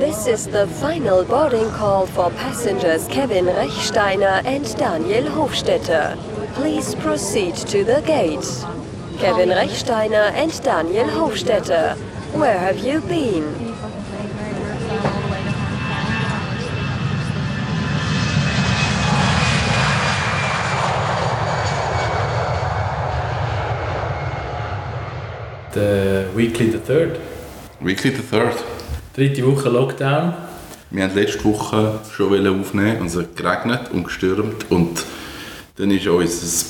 This is the final boarding call for passengers Kevin Rechsteiner and Daniel Hofstetter. Please proceed to the gate. Kevin Rechsteiner and Daniel Hofstetter, where have you been? Der Weekly the Third. Weekly the Third. Dritte Woche Lockdown. Wir haben letzte Woche schon aufnehmen und es hat geregnet und gestürmt und dann ist unser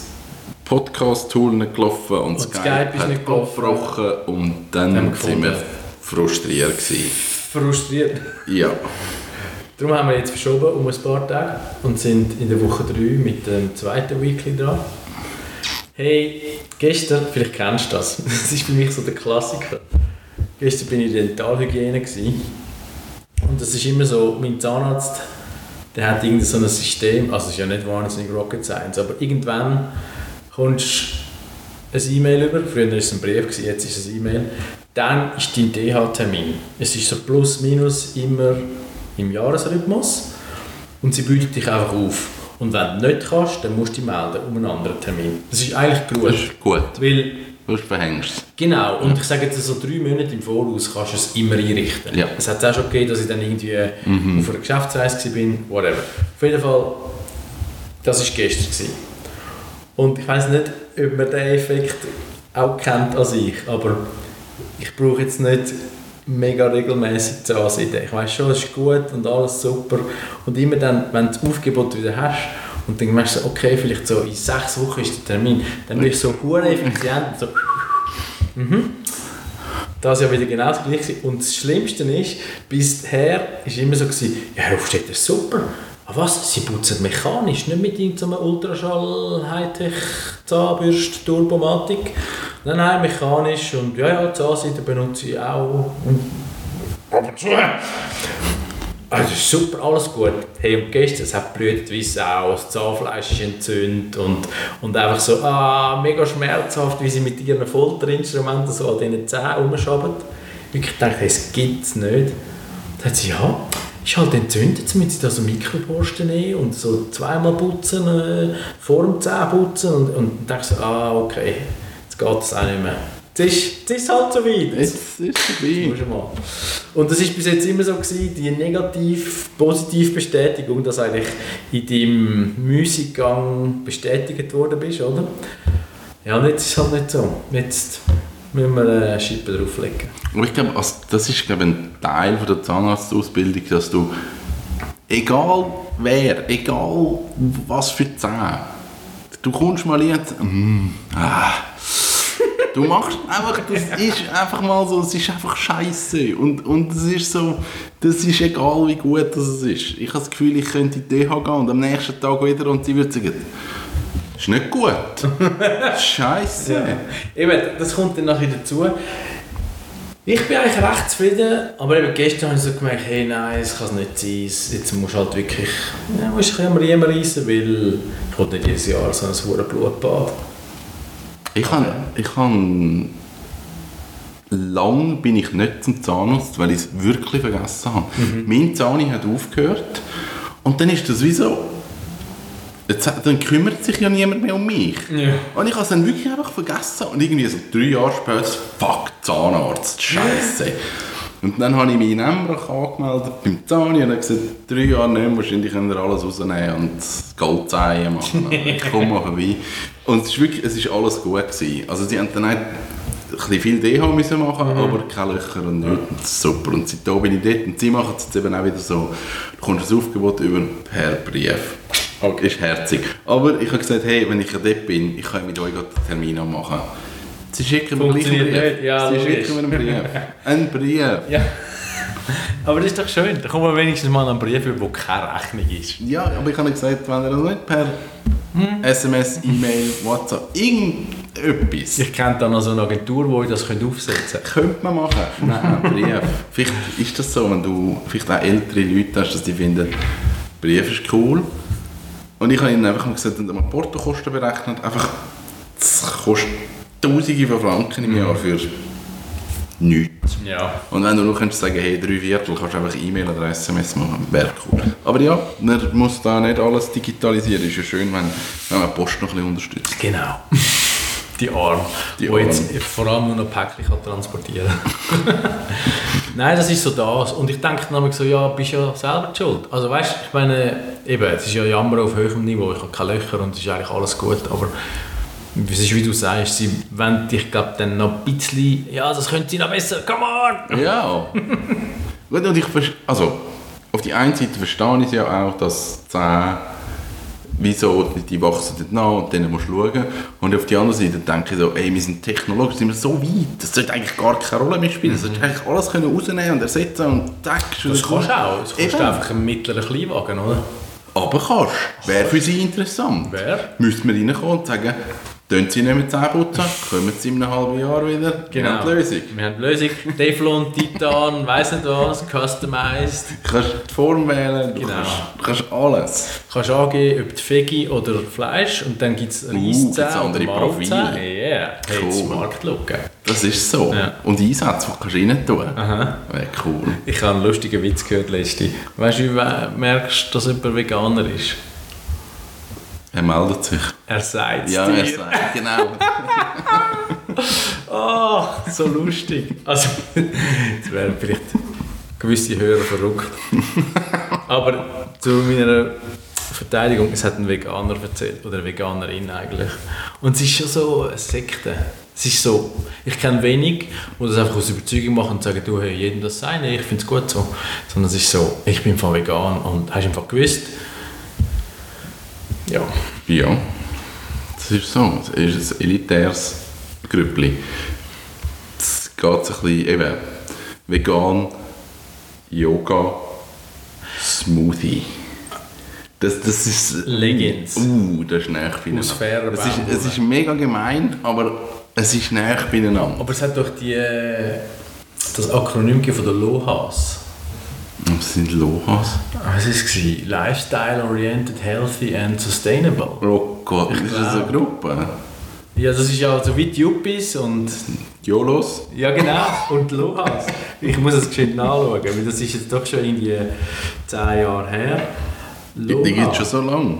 Podcast-Tool nicht gelaufen und, Und Skype ist hat nicht gelaufen. abgebrochen und dann sind wir frustriert gewesen. Frustriert. Ja, Darum haben wir jetzt verschoben um ein paar Tage und sind in der Woche 3 mit dem zweiten Weekly dran. Hey, gestern, vielleicht kennst du das, das ist für mich so der Klassiker. Gestern bin ich in der Dentalhygiene gewesen. und das ist immer so, mein Zahnarzt, der hat irgendein so ein System, also es ist ja nicht wahnsinnig Rocket Science, aber irgendwann kommst du ein E-Mail über, früher war es ein Brief, gewesen, jetzt ist es ein E-Mail, dann ist dein DH-Termin. Es ist so plus minus immer im Jahresrhythmus und sie bietet dich einfach auf. Und wenn du nicht kannst, dann musst du dich melden um einen anderen Termin. Das ist eigentlich das gut, ist gut. weil Du verhängst es. Genau, und ich sage jetzt so drei Monate im Voraus kannst du es immer einrichten. Ja. Es hat auch schon gegeben, dass ich dann irgendwie auf einer Geschäftsreise war, whatever. Auf jeden Fall, das war gestern. Gewesen. Und ich weiß nicht, ob man den Effekt auch kennt als ich, aber ich brauche jetzt nicht mega regelmäßig zu ansehen. Ich weiß schon, es ist gut und alles super. Und immer dann, wenn du das Aufgebot wieder hast, und dann merkst du, so, okay, vielleicht so in sechs Wochen ist der Termin, dann bist du so hure effizient. So, mhm. Das war ja wieder genau das Gleiche. Und das Schlimmste ist, bisher war immer so, gewesen, ja, Herr Hofstetter, super. Aber was? Sie putzen mechanisch, nicht mit irgendeiner Ultraschall-Hightech-Zahnbürste, Turbomatik. Nein, nein, mechanisch. Und ja, ja, Zahnseite benutze ich auch. Und ab und zu. Also das super, alles gut. Hey, und gestern, es hat blutet wie Sau, das Zahnfleisch ist entzündet und, und einfach so, ah, mega schmerzhaft, wie sie mit ihren Folterinstrumenten so an diesen Zähnen rumschaben. Wirklich gedacht, hey, es gibt es nicht. Dann hat sie, ja, ist halt entzündet, müssen sie da so Mikroborsten nehmen und so zweimal putzen, äh, vor dem Zähneputzen und, und dann dachte ich so, ah, okay, jetzt geht es auch nicht mehr. Jetzt ist, jetzt ist es halt so weit. Jetzt- Jetzt ist es vorbei. Musst du mal. Und das war bis jetzt immer so, gewesen, die negativ-positive Bestätigung, dass eigentlich in deinem Müßiggang bestätigt worden bist, oder? Ja, und jetzt ist es halt nicht so. Jetzt müssen wir eine Schippe drauflegen. Und ich glaube, also das ist glaube ein Teil von der Zahnarztausbildung, dass du, egal wer, egal was für Zähne, du kommst mal hin und mm, ah, du machst einfach, das ist einfach mal so, es ist einfach scheiße und, und es ist so, das ist egal wie gut das ist. Ich habe das Gefühl, ich könnte in die DH gehen und am nächsten Tag wieder und sie würde sagen, ist nicht gut. Scheiße. Eben, das kommt dann nachher dazu. Ich bin eigentlich recht zufrieden, aber eben gestern habe ich so gemerkt, hey nein, es kann es nicht sein, Es- jetzt musst du halt wirklich, ja, musst du ein bisschen am Riemen reissen, weil ich nicht jedes Jahr so ein verdammtes Blutbad. Ich habe, ich habe lang bin ich nicht zum Zahnarzt, weil ich es wirklich vergessen habe. Mein Zahni hat aufgehört und dann ist das wie so, jetzt, dann kümmert sich ja niemand mehr um mich. Ja. Und ich habe es dann wirklich einfach vergessen und irgendwie so drei Jahre später, fuck, Zahnarzt, Scheiße. Und dann habe ich mich in Embrach angemeldet beim Zahni und habe gesagt, drei Jahre nicht wahrscheinlich könnt ihr alles rausnehmen und Goldzehen machen. Ich komme mal vorbei. Und es ist wirklich, es ist alles gut gewesen. Also sie haben dann nicht ein bisschen viel DH müssen machen, aber keine Löcher und nichts. Das super. Und seitdem bin ich dort und sie machen es jetzt eben auch wieder so, du kommst ein Aufgebot über per Brief. Okay. Ist herzig. Aber ich habe gesagt, hey, wenn ich dort bin, ich kann mit euch den Termin machen. Sie schicken mir gleich einen Brief. ja, Sie schicken mir einen Brief. Einen Brief. Ja. Aber das ist doch schön, da kommen wir wenigstens mal einen Brief über, wo keine Rechnung ist. Ja, aber ich habe gesagt, wenn ihr das nicht per SMS, E-Mail, WhatsApp, irgendetwas Ich kenne da noch so eine Agentur, die das aufsetzen könnte man machen. Nein, Brief. Vielleicht ist das so, wenn du vielleicht auch ältere Leute hast, dass die finden, Brief ist cool. Und ich habe ihnen einfach mal gesagt, haben wir Portokosten berechnet. Einfach, das kostet Tausende von Franken im Jahr für nichts. Ja. Und wenn du nur könntest sagen, hey, drei Viertel, kannst du einfach E-Mail oder SMS machen, wäre cool. Aber ja, man muss da nicht alles digitalisieren. Ist ja schön, wenn, wenn man Post noch ein bisschen unterstützt. Genau. Die Arm, Die wo jetzt vor allem nur noch Päckchen kann transportieren Nein, das ist so das. Und ich denke dann so, ja, bist ja selber schuld. Also weißt, ich meine, eben, es ist ja Jammer auf höherem Niveau, ich habe keine Löcher und es ist eigentlich alles gut, aber es ist wie du sagst, sie wollen dich, dann noch ein bisschen, ja, das könnte sie noch besser, come on! Ja. Gut, und ich also, auf die einen Seite verstehe ich es ja auch, dass 10, wieso, die wachsen dort nach und denen musst du schauen. Und auf die andere Seite denke ich so, ey, wir sind technologisch sind wir so weit, das sollte eigentlich gar keine Rolle mehr spielen. Das sollte eigentlich alles können rausnehmen und ersetzen und tack. schon Das kannst du auch, das kannst du einfach einen mittleren Kleinwagen, oder? Aber kannst. Wäre für sie interessant. Wer? Müssten wir reinkommen und sagen, tun sie nicht mit Zähne putzen, kommen sie in einem halben Jahr wieder. Wir haben die Lösung. Wir haben die Lösung. Teflon, Titan, weiss nicht was, customized. Du kannst die Form wählen, du, Genau. kannst, du kannst alles. Du kannst angeben, ob die Veggie oder Fleisch und dann gibt es Uh, Reiszähne andere oder Mahlzähne. Profile. Yeah, hey, Cool. smart looken. Das ist so. Ja. Und Einsätze, die kannst du rein tun. Aha. Wäre cool. Ich habe einen lustigen Witz gehört letzte. Weißt du, wie du merkst, dass jemand Veganer ist? Er meldet sich. Er sagt Ja, dir. er sagt, genau. Oh, so lustig. Also, jetzt wären vielleicht gewisse Hörer verrückt. Aber zu meiner Verteidigung, es hat ein Veganer erzählt, oder eine Veganerin eigentlich. Und es ist schon so eine Sekte. Es ist so, ich kenne wenig, die das einfach aus Überzeugung machen und sagen, du, hey, jedem das sein, ich finde es gut so. Sondern es ist so, ich bin von vegan und hast einfach gewusst, ja, Ja. Das ist so. Es ist ein elitäres Grüppli. Es geht ein bisschen eben vegan, Yoga, Smoothie. Das, das ist... Legends. Uh, das ist näher beieinander. Aus fairer es ist, es ist mega gemein, aber es ist näher beieinander. Aber es hat doch die, äh, das Akronym von der LOHAS. Was sind Lohas? Was war es? Lifestyle Oriented, Healthy and Sustainable. Oh Gott, ist das eine Gruppe? Ja, das ist ja so wie die Yuppies und... Jolos? Ja genau, und LOHAS. Ich muss es geschwind nachschauen, weil das ist jetzt doch schon irgendwie 10 Jahre her. Die, die gibt es schon so lange.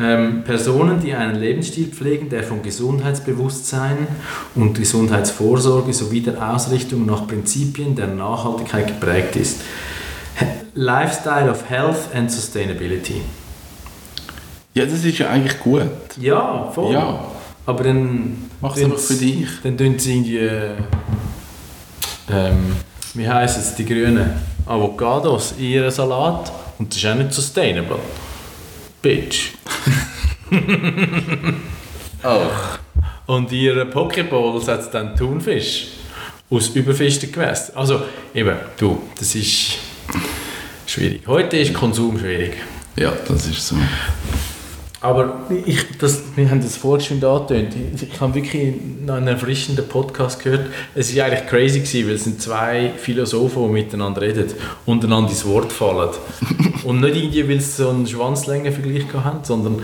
Ähm, Personen, die einen Lebensstil pflegen, der von Gesundheitsbewusstsein und Gesundheitsvorsorge sowie der Ausrichtung nach Prinzipien der Nachhaltigkeit geprägt ist. Lifestyle of Health and Sustainability. Ja, das ist ja eigentlich gut. Ja, voll. Ja. Aber dann... Mach's dann- einfach für dich. Dann tun sie irgendwie... äh, Ähm, wie heissen es, die grünen Avocados in ihren Salat. Und das ist auch nicht sustainable. Bitch. Ach. Und in ihren Pokeballs hat dann Thunfisch aus überfischten Gewässern. Also eben, du, das ist schwierig. Heute ist Konsum schwierig. Ja, das ist so. Aber ich, das, wir haben das vorhin schon angetönt. Ich, habe wirklich einen erfrischenden Podcast gehört. Es war eigentlich crazy, gewesen, weil es sind zwei Philosophen, die miteinander reden und einander ins Wort fallen. und nicht irgendwie, weil sie so einen Schwanzlängenvergleich haben, sondern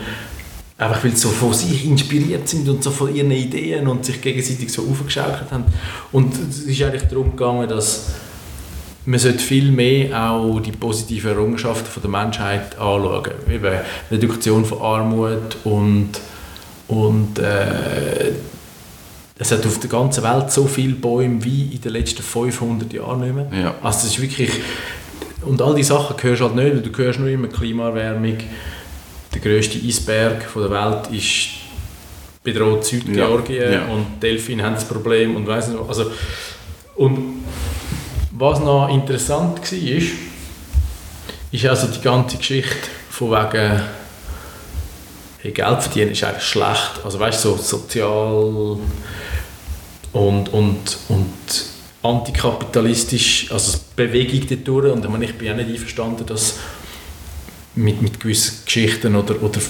einfach, weil sie so von sich inspiriert sind und so von ihren Ideen und sich gegenseitig so aufgeschaukelt haben. Und es ist eigentlich darum gegangen, dass man sollte viel mehr auch die positiven Errungenschaften von der Menschheit anschauen. Eben Reduktion von Armut und, und äh, es hat auf der ganzen Welt so viele Bäume wie in den letzten 500 Jahren nicht mehr. Ja. Also das ist wirklich... Und all diese Sachen hörst du halt nicht, weil du hörst nur immer Klimaerwärmung. Der grösste Eisberg von der Welt ist bedroht Südgeorgien Ja, ja. und Delfine haben das Problem und weiss nicht was. Also, und was noch interessant war, ist, ist also die ganze Geschichte von wegen hey, Geld verdienen ist eigentlich schlecht. Also weißt du, so sozial und, und, und antikapitalistisch, also Bewegung dadurch. Und ich, meine, ich bin auch nicht einverstanden, dass mit, mit gewissen Geschichten oder, oder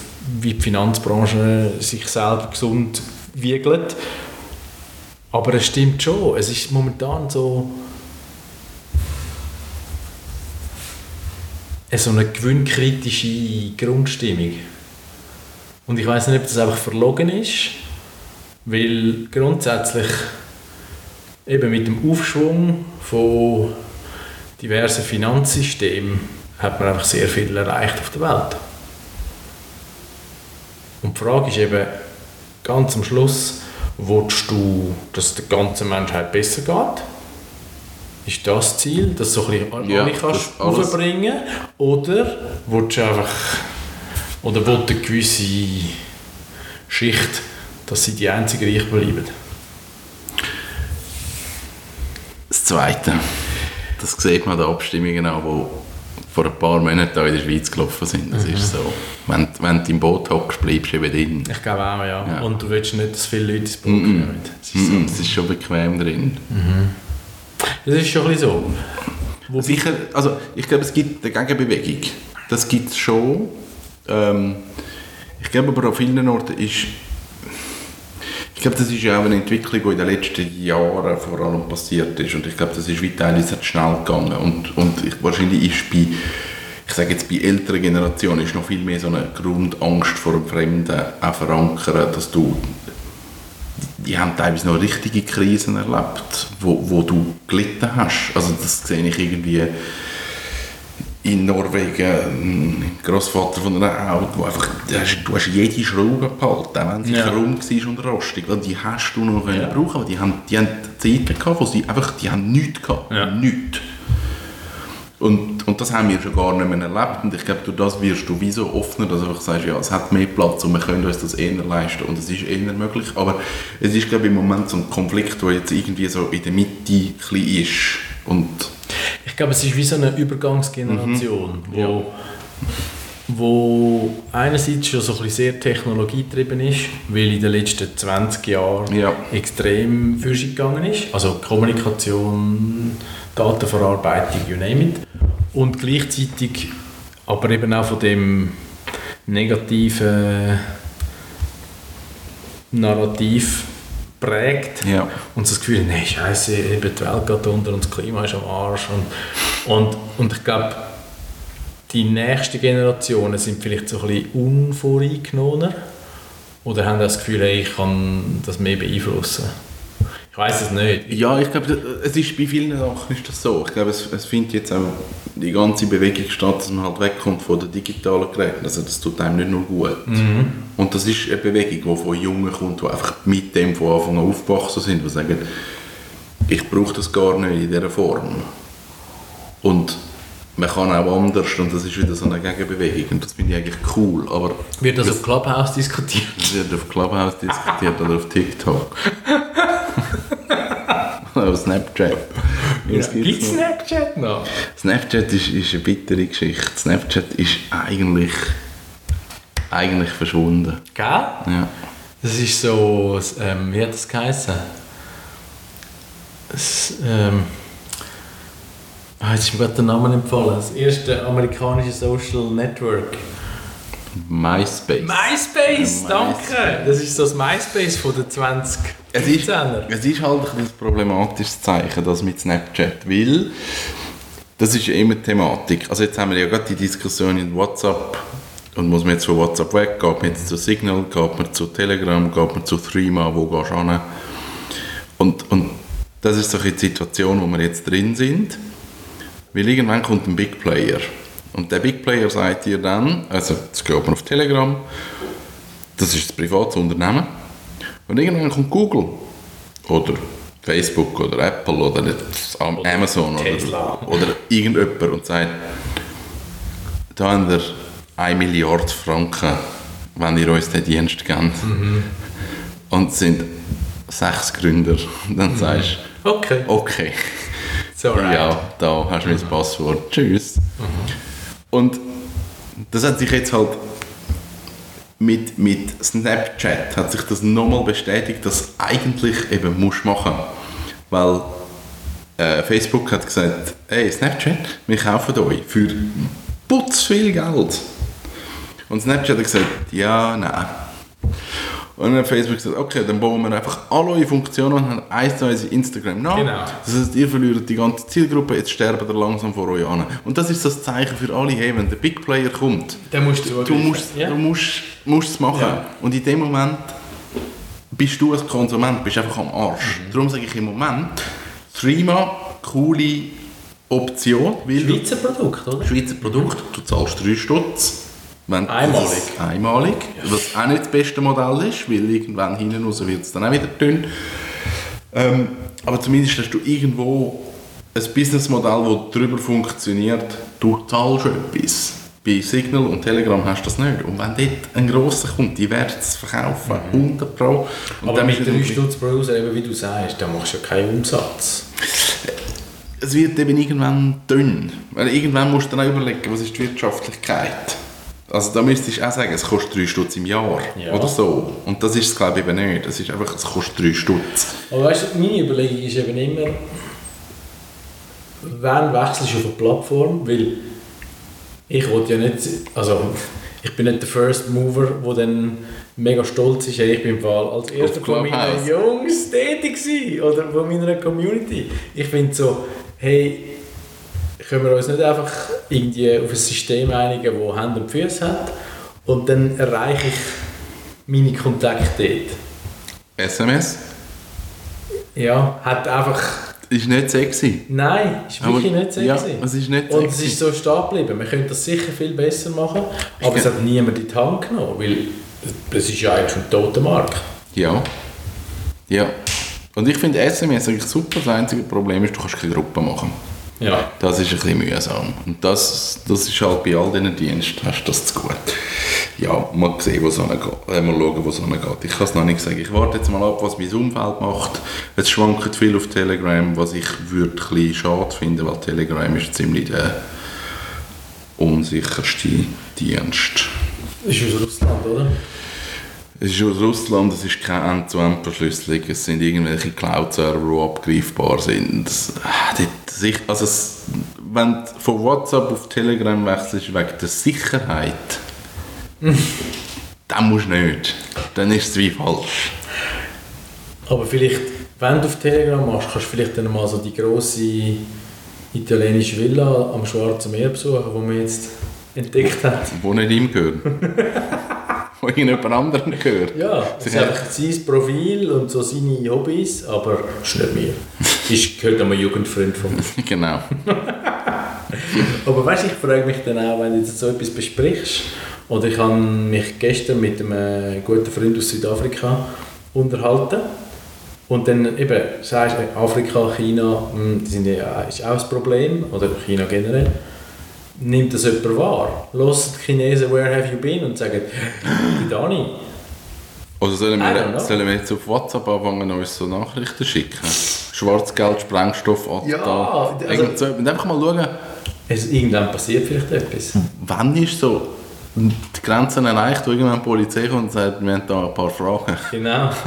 wie die Finanzbranche sich selber gesund wiegelt. Aber es stimmt schon, es ist momentan so so eine gewinnkritische Grundstimmung. Und ich weiß nicht, ob das einfach verlogen ist, weil grundsätzlich eben mit dem Aufschwung von diversen Finanzsystemen hat man einfach sehr viel erreicht auf der Welt. Und die Frage ist eben ganz am Schluss, willst du, dass es der ganzen Menschheit besser geht? Ist das das Ziel, dass du so ein bisschen Ja, alle kannst aufbringen Oder willst du einfach, oder will eine gewisse Schicht, dass sie die einzige reich bleiben? Das Zweite, das sieht man an den Abstimmungen an, die vor ein paar Monaten in der Schweiz gelaufen sind. Das ist so, wenn, wenn du im Boot hockst, bleibst du eben drin. Ich glaube auch, ja. Ja. Und du willst nicht, dass viele Leute ins Boot kommen. Das ist, so. Mhm, Es ist schon bequem drin. das ist schon ein bisschen so. Wo Sicher, also ich glaube, es gibt eine Gegenbewegung. Das gibt es schon. Ähm, ich glaube aber an vielen Orten ist. Ich glaube, das ist ja auch eine Entwicklung, die in den letzten Jahren vor allem passiert ist. Und ich glaube, das ist wie teilweise schnell gegangen. Und, und ich, wahrscheinlich ist bei, ich sage jetzt bei älteren Generationen, ist noch viel mehr so eine Grundangst vor dem Fremden auch verankert, dass du die haben teilweise noch richtige Krisen erlebt, wo, wo du gelitten hast. Also das sehe ich irgendwie in Norwegen, ein Großvater von einer Auto, einfach, du hast, jede Schraube behalten, wenn sie Ja. krumm war und rostig, weil die hast du noch können brauchen, weil die haben, die haben Zeiten gehabt, wo sie einfach, die haben nichts gehabt, Ja. nichts. Und, und das haben wir schon gar nicht mehr erlebt. Und ich glaube, durch das wirst du wie so offener, dass du einfach sagst, ja, es hat mehr Platz und wir können uns das eher leisten und es ist eher möglich. Aber es ist, glaube ich, im Moment so ein Konflikt, der jetzt irgendwie so in der Mitte ein ist. Und glaube, es ist wie so eine Übergangsgeneration, Mhm. wo, wo einerseits schon so ein bisschen sehr technologiegetrieben ist, weil in den letzten 20 Jahren Ja. extrem Forschung gegangen ist. Also Kommunikation, Datenverarbeitung, you name it. Und gleichzeitig aber eben auch von dem negativen Narrativ prägt ja, und das Gefühl, nee, scheiße, die Welt geht unter und das Klima ist am Arsch. Und, und, und ich glaube, die nächsten Generationen sind vielleicht so ein bisschen unvoreingenommener oder haben das Gefühl, hey, ich kann das mehr beeinflussen. Ich weiß es nicht. ja, ich glaube, es ist bei vielen Sachen ist das so. Ich glaube, es, es findet jetzt auch die ganze Bewegung statt, dass man halt wegkommt von den digitalen Geräten. Also das tut einem nicht nur gut. Und das ist eine Bewegung, die von Jungen kommt, die einfach mit dem von Anfang an aufgewachsen sind, die sagen, ich brauche das gar nicht in dieser Form. Und man kann auch anders und das ist wieder so eine Gegenbewegung und das finde ich eigentlich cool, aber Wird das auf Clubhouse diskutiert? das wird auf Clubhouse diskutiert oder auf TikTok. oder auf Snapchat. Was Gibt? Snapchat noch? Snapchat ist, ist eine bittere Geschichte. Snapchat ist eigentlich, eigentlich verschwunden. Gell? Ja. Das ist so, ähm, wie hat das geheißen? Das, ähm, ah, jetzt ist mir gerade der Name empfohlen. Das erste amerikanische Social Network. MySpace. MySpace, Ja, danke! Das ist so das MySpace von den 20 Es ist, 15er. es ist halt ein problematisches Zeichen, das mit Snapchat, weil das ist ja immer die Thematik. Also jetzt haben wir ja gerade die Diskussion in WhatsApp und muss man jetzt von WhatsApp weg, geht man jetzt zu Signal, geht man zu Telegram, geht man zu Threema, wo gehst du hin? Und, und das ist so ein bisschen die Situation, wo wir jetzt drin sind, weil irgendwann kommt ein Big Player und der Big Player sagt dir dann, also jetzt geht man auf Telegram, das ist ein privates Unternehmen und irgendwann kommt Google oder Facebook oder Apple oder das Am- Amazon Tesla. oder, oder irgendjemand und sagt, da habt ihr 1 Milliarde Franken, wenn ihr uns den Dienst gebt. Und es sind sechs Gründer. Und dann sagst Okay, du, okay, so ja, da hast du mein Passwort, tschüss. Und das hat sich jetzt halt mit, mit Snapchat hat sich das nochmal bestätigt, dass eigentlich eben musst machen. Weil äh, Facebook hat gesagt, hey Snapchat, wir kaufen euch für putz viel Geld. Und Snapchat hat gesagt, ja, nein. Und dann hat Facebook gesagt, okay, dann bauen wir einfach alle eure Funktionen und haben eins zu eins in Instagram nach. Genau. Das heißt, ihr verliert die ganze Zielgruppe, jetzt sterben ihr langsam vor euch an. Und das ist das Zeichen für alle, hey, wenn der Big Player kommt, Dann musst du du musst, ja. du musst, musst es machen. Ja. Und in dem Moment bist du als Konsument bist einfach am Arsch. Mhm. Darum sage ich im Moment, Streamer, coole Option. Weil Schweizer Produkt, oder? Schweizer Produkt, du zahlst 3 Stutz. Wenn Einmalig. Einmalig. Was auch nicht das beste Modell ist, weil irgendwann hinten raus wird es dann auch wieder dünn. Ähm, aber zumindest hast du irgendwo ein Businessmodell, das darüber funktioniert, du zahlst etwas. Bei Signal und Telegram hast du das nicht. Und wenn dort ein grosser kommt, die werden es verkaufen, 100 Pro. Und Aber dann mit ist 3 es- Stutz pro User, eben wie du sagst, da machst du ja keinen Umsatz. es wird eben irgendwann dünn. Weil irgendwann musst du dann auch überlegen, was ist die Wirtschaftlichkeit. Also da müsstest du auch sagen, es kostet 3 Stutz im Jahr Ja. oder so. Und das ist es glaube ich eben nicht. Es ist einfach, es kostet 3 Stutz. Aber weißt du, meine Überlegung ist eben immer, wann wechselst du auf eine Plattform? Weil ich wollte ja nicht, also ich bin nicht der First Mover, der dann mega stolz ist, hey, ich bin im Fall als erster von meinen. Jungs tätig gewesen, oder von meiner Community. Ich finde so, hey, können wir uns nicht einfach irgendwie auf ein System einigen, das Hände und Füße hat und dann erreiche ich meine Kontakte dort. SMS Ja, hat einfach ist nicht sexy. Nein, ist Aber- wirklich nicht sexy. ja, es ist nicht Und es sexy. ist so stehen geblieben. Man könnte das sicher viel besser machen, aber es hat niemand in die Hand genommen, weil es ist ja eigentlich ein toter Markt. Ja. Ja. Und ich finde SMS eigentlich super. Das einzige Problem ist, du kannst keine Gruppe machen. Ja. Das ist ein bisschen mühsam. Und das, das ist halt bei all diesen Diensten, hast du das zu gut. Ja, mal sehen, wo es hingeht. Äh, mal schauen, wo es hingeht. Ich kann es noch nicht sagen. Ich warte jetzt mal ab, was mein Umfeld macht. Es schwankt viel auf Telegram, was ich würde ein bisschen schade finden, weil Telegram ist ziemlich der unsicherste Dienst. Das ist aus Russland, oder? Es ist aus Russland, es ist keine End-to-End-Verschlüsselung, es sind irgendwelche Cloud-Server, die abgreifbar sind. Das, ah, also es, wenn du von WhatsApp auf Telegram wechselst wegen der Sicherheit, dann musst du nicht. Dann ist es wie falsch. Aber vielleicht, wenn du auf Telegram machst, kannst du vielleicht dann mal so die grosse italienische Villa am Schwarzen Meer besuchen, die man jetzt entdeckt hat. Wo nicht ihm gehört. Wo irgendjemand anderem gehört. Ja, das ist einfach sein Profil und so seine Hobbys, aber das ist nicht mir. Ist, gehört einem Jugendfreund von mir. Genau. Aber weißt du, ich frage mich dann auch, wenn du jetzt so etwas besprichst, oder ich habe mich gestern mit einem guten Freund aus Südafrika unterhalten und dann eben sagst du, Afrika, China, hm, ja, ist auch ein Problem, oder China generell. Nimmt das jemand wahr? Los die Chinesen, where have you been? Und sagen, die Dani. Oder sollen wir, sollen wir jetzt auf WhatsApp anfangen, uns so Nachrichten schicken? Schwarzgeld, Sprengstoff, Attentat. Ja, also- Irgend so- und einfach mal schauen, Es, irgendwann passiert vielleicht etwas. wann ist so die Grenzen erreicht, wo irgendwann die Polizei kommt und sagt, wir haben da ein paar Fragen. Genau.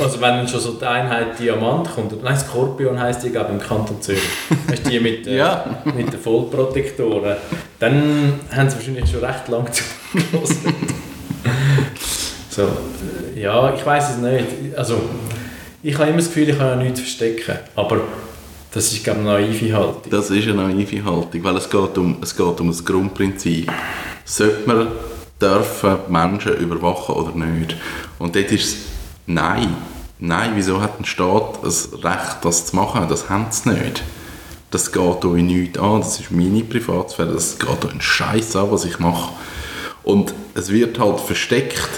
Also wenn dann schon so die Einheit Diamant kommt, nein, Skorpion heisst die, glaube im Kanton Zürich. Weißt du, die mit, äh, Ja. mit den Vollprotektoren. Dann haben sie wahrscheinlich schon recht lang zugelassen. so, äh, ja, ich weiß es nicht. Also, ich habe immer das Gefühl, ich kann ja nichts verstecken. Aber das ist, glaube ich, eine naive Haltung. Das ist eine naive Haltung, weil es geht um, es geht um das Grundprinzip. Sollte man dürfen Menschen überwachen oder nicht? Und dort ist es Nein. Nein, wieso hat ein Staat das Recht, das zu machen? Das haben sie nicht. Das geht euch nichts an, das ist meine Privatsphäre, das geht euch einen Scheiß an, was ich mache. Und es wird halt versteckt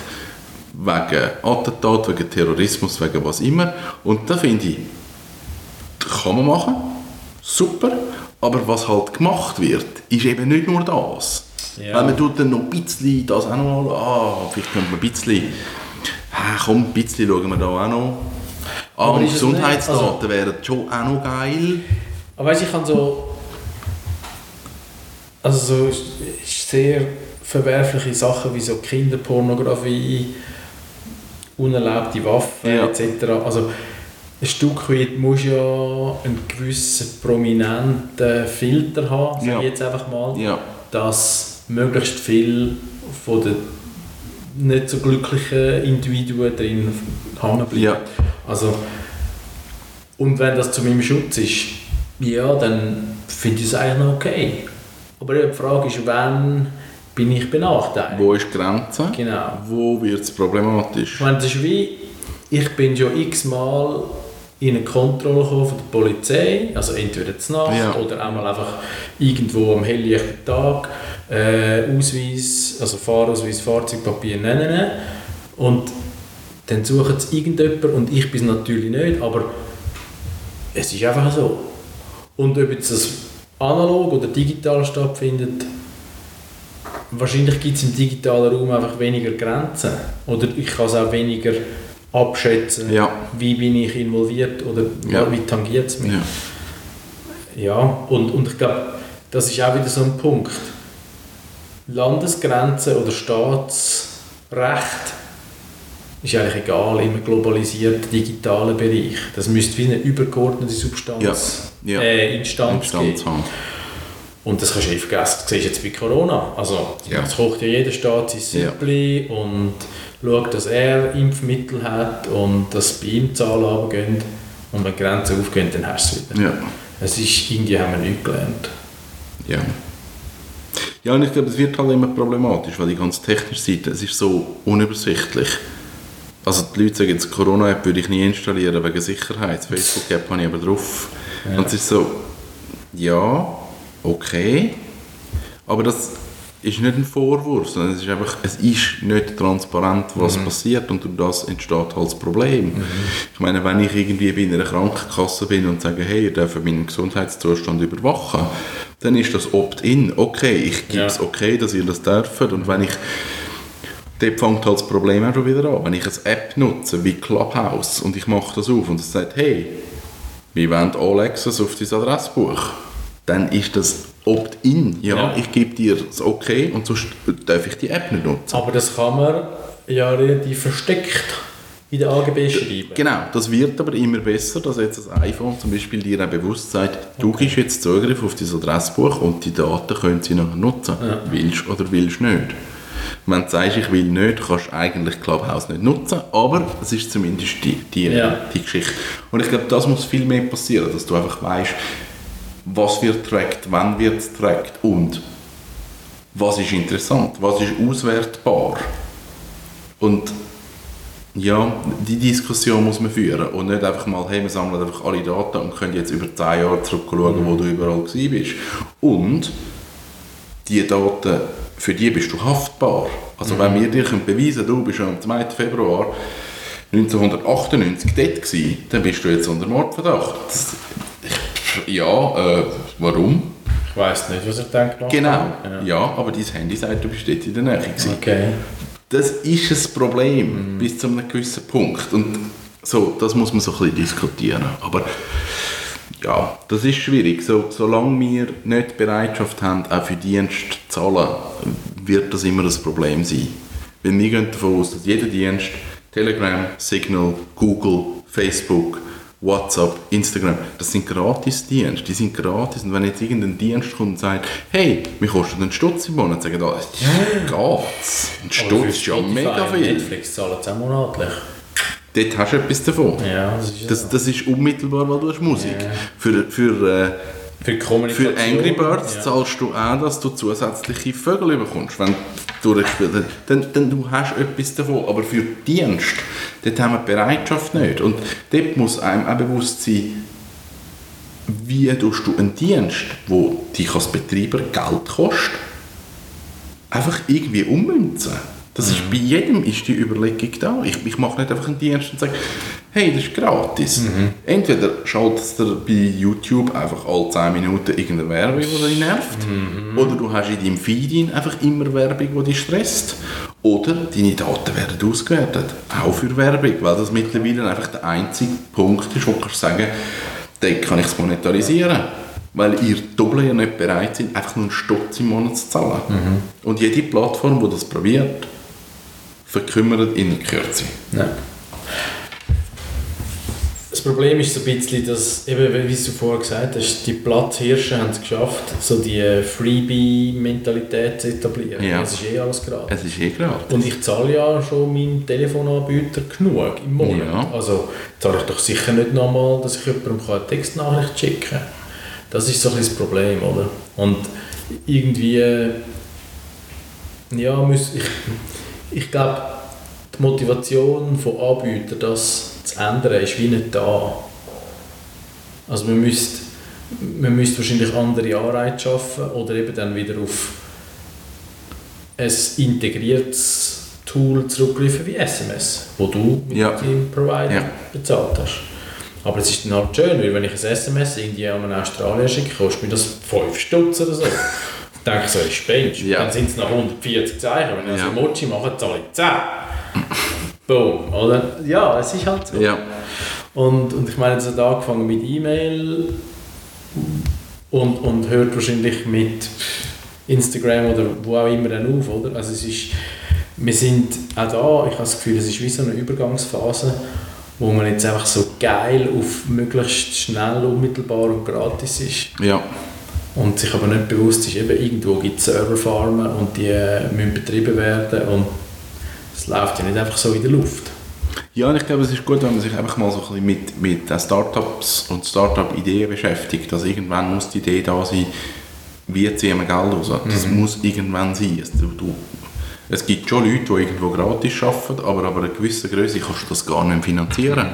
wegen Attentat, wegen Terrorismus, wegen was immer. Und da finde ich, kann man machen, super, aber was halt gemacht wird, ist eben nicht nur das. Ja. Weil man tut dann noch ein bisschen das auch noch ah, vielleicht könnte man ein bisschen, ah, komm, ein bisschen schauen wir da auch noch. Ah, Aber und Gesundheitsdaten also- wären schon auch noch geil. Aber weißt, ich kann so. Also so sehr verwerfliche Sachen wie so Kinderpornografie, unerlaubte Waffen Ja. etc. Also ein Stück weit muss ja einen gewissen prominenten Filter haben, sage Ja. ich jetzt einfach mal, Ja, dass möglichst viel von den nicht so glücklichen Individuen drin hängen bleiben. ja. Also, und wenn das zu meinem Schutz ist, ja, dann finde ich es eigentlich noch okay. Aber die Frage ist, wann bin ich benachteiligt? Wo ist die Grenze? Genau. Wo wird es problematisch? Ich meine, das ist wie, ich bin schon x-mal in eine Kontrolle von der Polizei, also entweder zu Nacht Ja. oder auch mal einfach irgendwo am helllichten Tag, äh, Ausweis, also Fahrausweis, Fahrzeugpapier nennen und dann suchen sie irgendjemanden und ich bin es natürlich nicht, aber es ist einfach so. Und ob jetzt das analog oder digital stattfindet, wahrscheinlich gibt es im digitalen Raum einfach weniger Grenzen. Oder ich kann es auch weniger abschätzen, Ja. wie bin ich involviert oder Ja. wie tangiert es mich. Ja. Ja, und, und ich glaube, das ist auch wieder so ein Punkt. Landesgrenzen oder Staatsrecht ist eigentlich egal im globalisierten digitalen Bereich. Das müsste wie eine übergeordnete Substanz, Ja, ja. Äh, Instanz, Instanz geben. haben. Und das kannst du eh vergessen. Das siehst du jetzt bei Corona. Also, Ja. jetzt kocht ja jeder Staat sein Ja. Süppli und schaut, dass er Impfmittel hat und dass bei ihm die Zahlen runtergehen. Und wenn die Grenzen aufgehen, dann hast du es wieder. Ja. Es ist, irgendwie haben wir nichts gelernt. Ja. Ja, und ich glaube, es wird halt immer problematisch, weil die ganze technische Seite, es ist so unübersichtlich. Also die Leute sagen jetzt, Corona-App würde ich nie installieren wegen Sicherheit. Facebook-App habe ich aber drauf. Ja. Und es ist so, ja, okay, aber das ist nicht ein Vorwurf, sondern es ist einfach, es ist nicht transparent, was passiert und durch das entsteht halt das Problem. Ich meine, wenn ich irgendwie bei einer Krankenkasse bin und sage, hey, ihr dürft meinen Gesundheitszustand überwachen, dann ist das Opt-in. Okay, ich gebe es Ja. okay, dass ihr das dürft und wenn ich dort fängt halt das Problem auch schon wieder an. Wenn ich eine App nutze, wie Clubhouse, und ich mache das auf und es sagt, hey, wir wollen All Access auf dein Adressbuch, dann ist das Opt-in. Ja, Ja. ich gebe dir das Okay und sonst darf ich die App nicht nutzen. Aber das kann man ja relativ versteckt in den AGB schreiben. Genau, das wird aber immer besser, dass jetzt das iPhone zum Beispiel dir auch bewusst sagt, du gibst jetzt Zugriff auf dein Adressbuch und die Daten können sie nachher nutzen. Ja. Willst oder willst nicht. Wenn du sagst, ich will nicht, kannst du eigentlich Clubhouse nicht nutzen, aber es ist zumindest die, die, Ja. die Geschichte. Und ich glaube, das muss viel mehr passieren, dass du einfach weißt, was wird trackt, wann wird es trackt und was ist interessant, was ist auswertbar. Und ja, die Diskussion muss man führen und nicht einfach mal, hey, wir sammeln einfach alle Daten und können jetzt über 10 Jahre zurückschauen, wo du überall gewesen bist. Und die Daten, für die bist du haftbar. Also wenn wir dir können beweisen du bist am 2. Februar 1998 dort gewesen, dann bist du jetzt unter Mordverdacht. Das, ja, äh, warum? Ich weiss nicht, was ich denke. Genau, Ja. ja, aber dein Handy sagt, du bist dort in der Nähe gewesen. Okay. Das ist ein Problem bis zu einem gewissen Punkt. Und so, das muss man so ein bisschen diskutieren. Aber ja, das ist schwierig. So, solange wir nicht Bereitschaft haben, auch für Dienst zu zahlen, wird das immer ein Problem sein. Weil wir gehen davon aus, dass jeder Dienst, Telegram, Signal, Google, Facebook, WhatsApp, Instagram, das sind Gratis-Dienste, die sind gratis. Und wenn jetzt irgendein Dienst kommt und sagt, hey, mir kostet einen Stutz im Monat, sagen alle, ja, geht's. Ein Stutz ist ja mega viel. Netflix zahlen es auch monatlich. Dort hast du etwas davon. Ja, das ist ja Das, das ist unmittelbar, weil du hast Musik. Für, für, äh, Für für Angry Birds ja. zahlst du auch, dass du zusätzliche Vögel bekommst, wenn du durchspielst. Dann, dann du hast etwas davon. Aber für Dienst, dort haben wir die Bereitschaft nicht. Und dort muss einem auch bewusst sein, wie du einen Dienst, wo dich als Betreiber Geld kostet, einfach irgendwie ummünzen. Das ist, bei jedem ist die Überlegung da. Ich, ich mache nicht einfach einen Dienst und sage, hey, das ist gratis. Entweder schaltest du bei YouTube einfach alle 10 Minuten irgendeine Werbung, die dich nervt, oder du hast in deinem Feed einfach immer Werbung, die dich stresst. Oder deine Daten werden ausgewertet, auch für Werbung, weil das mittlerweile einfach der einzige Punkt ist, wo du kannst sagen, dort kann ich es monetarisieren. Weil ihr Doppel ja nicht bereit sind, einfach nur einen Stutz im Monat zu zahlen. Und jede Plattform, die das probiert, verkümmert in Kürze. Ja. Das Problem ist so ein bisschen, dass, eben, wie du vorher gesagt hast, die Platzhirsche haben es geschafft, so die Freebie-Mentalität zu etablieren. Ja. Es ist eh alles gratis. Es ist eh gratis. Und ich zahle ja schon meinem Telefonanbieter genug im Monat. Ja. Also zahle ich doch sicher nicht nochmal, dass ich jemandem eine Textnachricht schicken kann. Das ist so ein bisschen das Problem, oder? Und irgendwie, ja, muss ich, ich glaube, die Motivation von Anbietern, das zu ändern, ist wie nicht da. Also man müsste, man müsste wahrscheinlich andere Anreize schaffen oder eben dann wieder auf ein integriertes Tool zurückgreifen wie SMS, wo du mit Ja. deinem Provider Ja. bezahlt hast. Aber es ist dann halt schön, weil wenn ich ein SMS irgendwie an einen Australier schicke, kostet mir das 5 Stutz oder so. Denke ich so, ich spinnst. Ja. Dann sind es noch 140 Zeichen. Wenn ich Ja. ein Emoji mache, zahle ich 10. Boom, oder? Ja, es ist halt so. Ja. Und, und ich meine, es hat angefangen mit E-Mail und, und hört wahrscheinlich mit Instagram oder wo auch immer dann auf, oder? Also es ist, wir sind auch da, ich habe das Gefühl, es ist wie so eine Übergangsphase, wo man jetzt einfach so geil auf möglichst schnell, unmittelbar und gratis ist Ja. Und sich aber nicht bewusst ist, eben irgendwo gibt es Serverfarmen und die äh, müssen betrieben werden und es läuft ja nicht einfach so in der Luft. Ja, und ich glaube, es ist gut, wenn man sich einfach mal so ein bisschen mit, mit Startups und Startup-Ideen beschäftigt. Also irgendwann muss die Idee da sein, wie ziehen wir Geld raus. Das muss irgendwann sein. Es, du, du, es gibt schon Leute, die irgendwo gratis arbeiten, aber ab einer gewissen Größe kannst du das gar nicht finanzieren.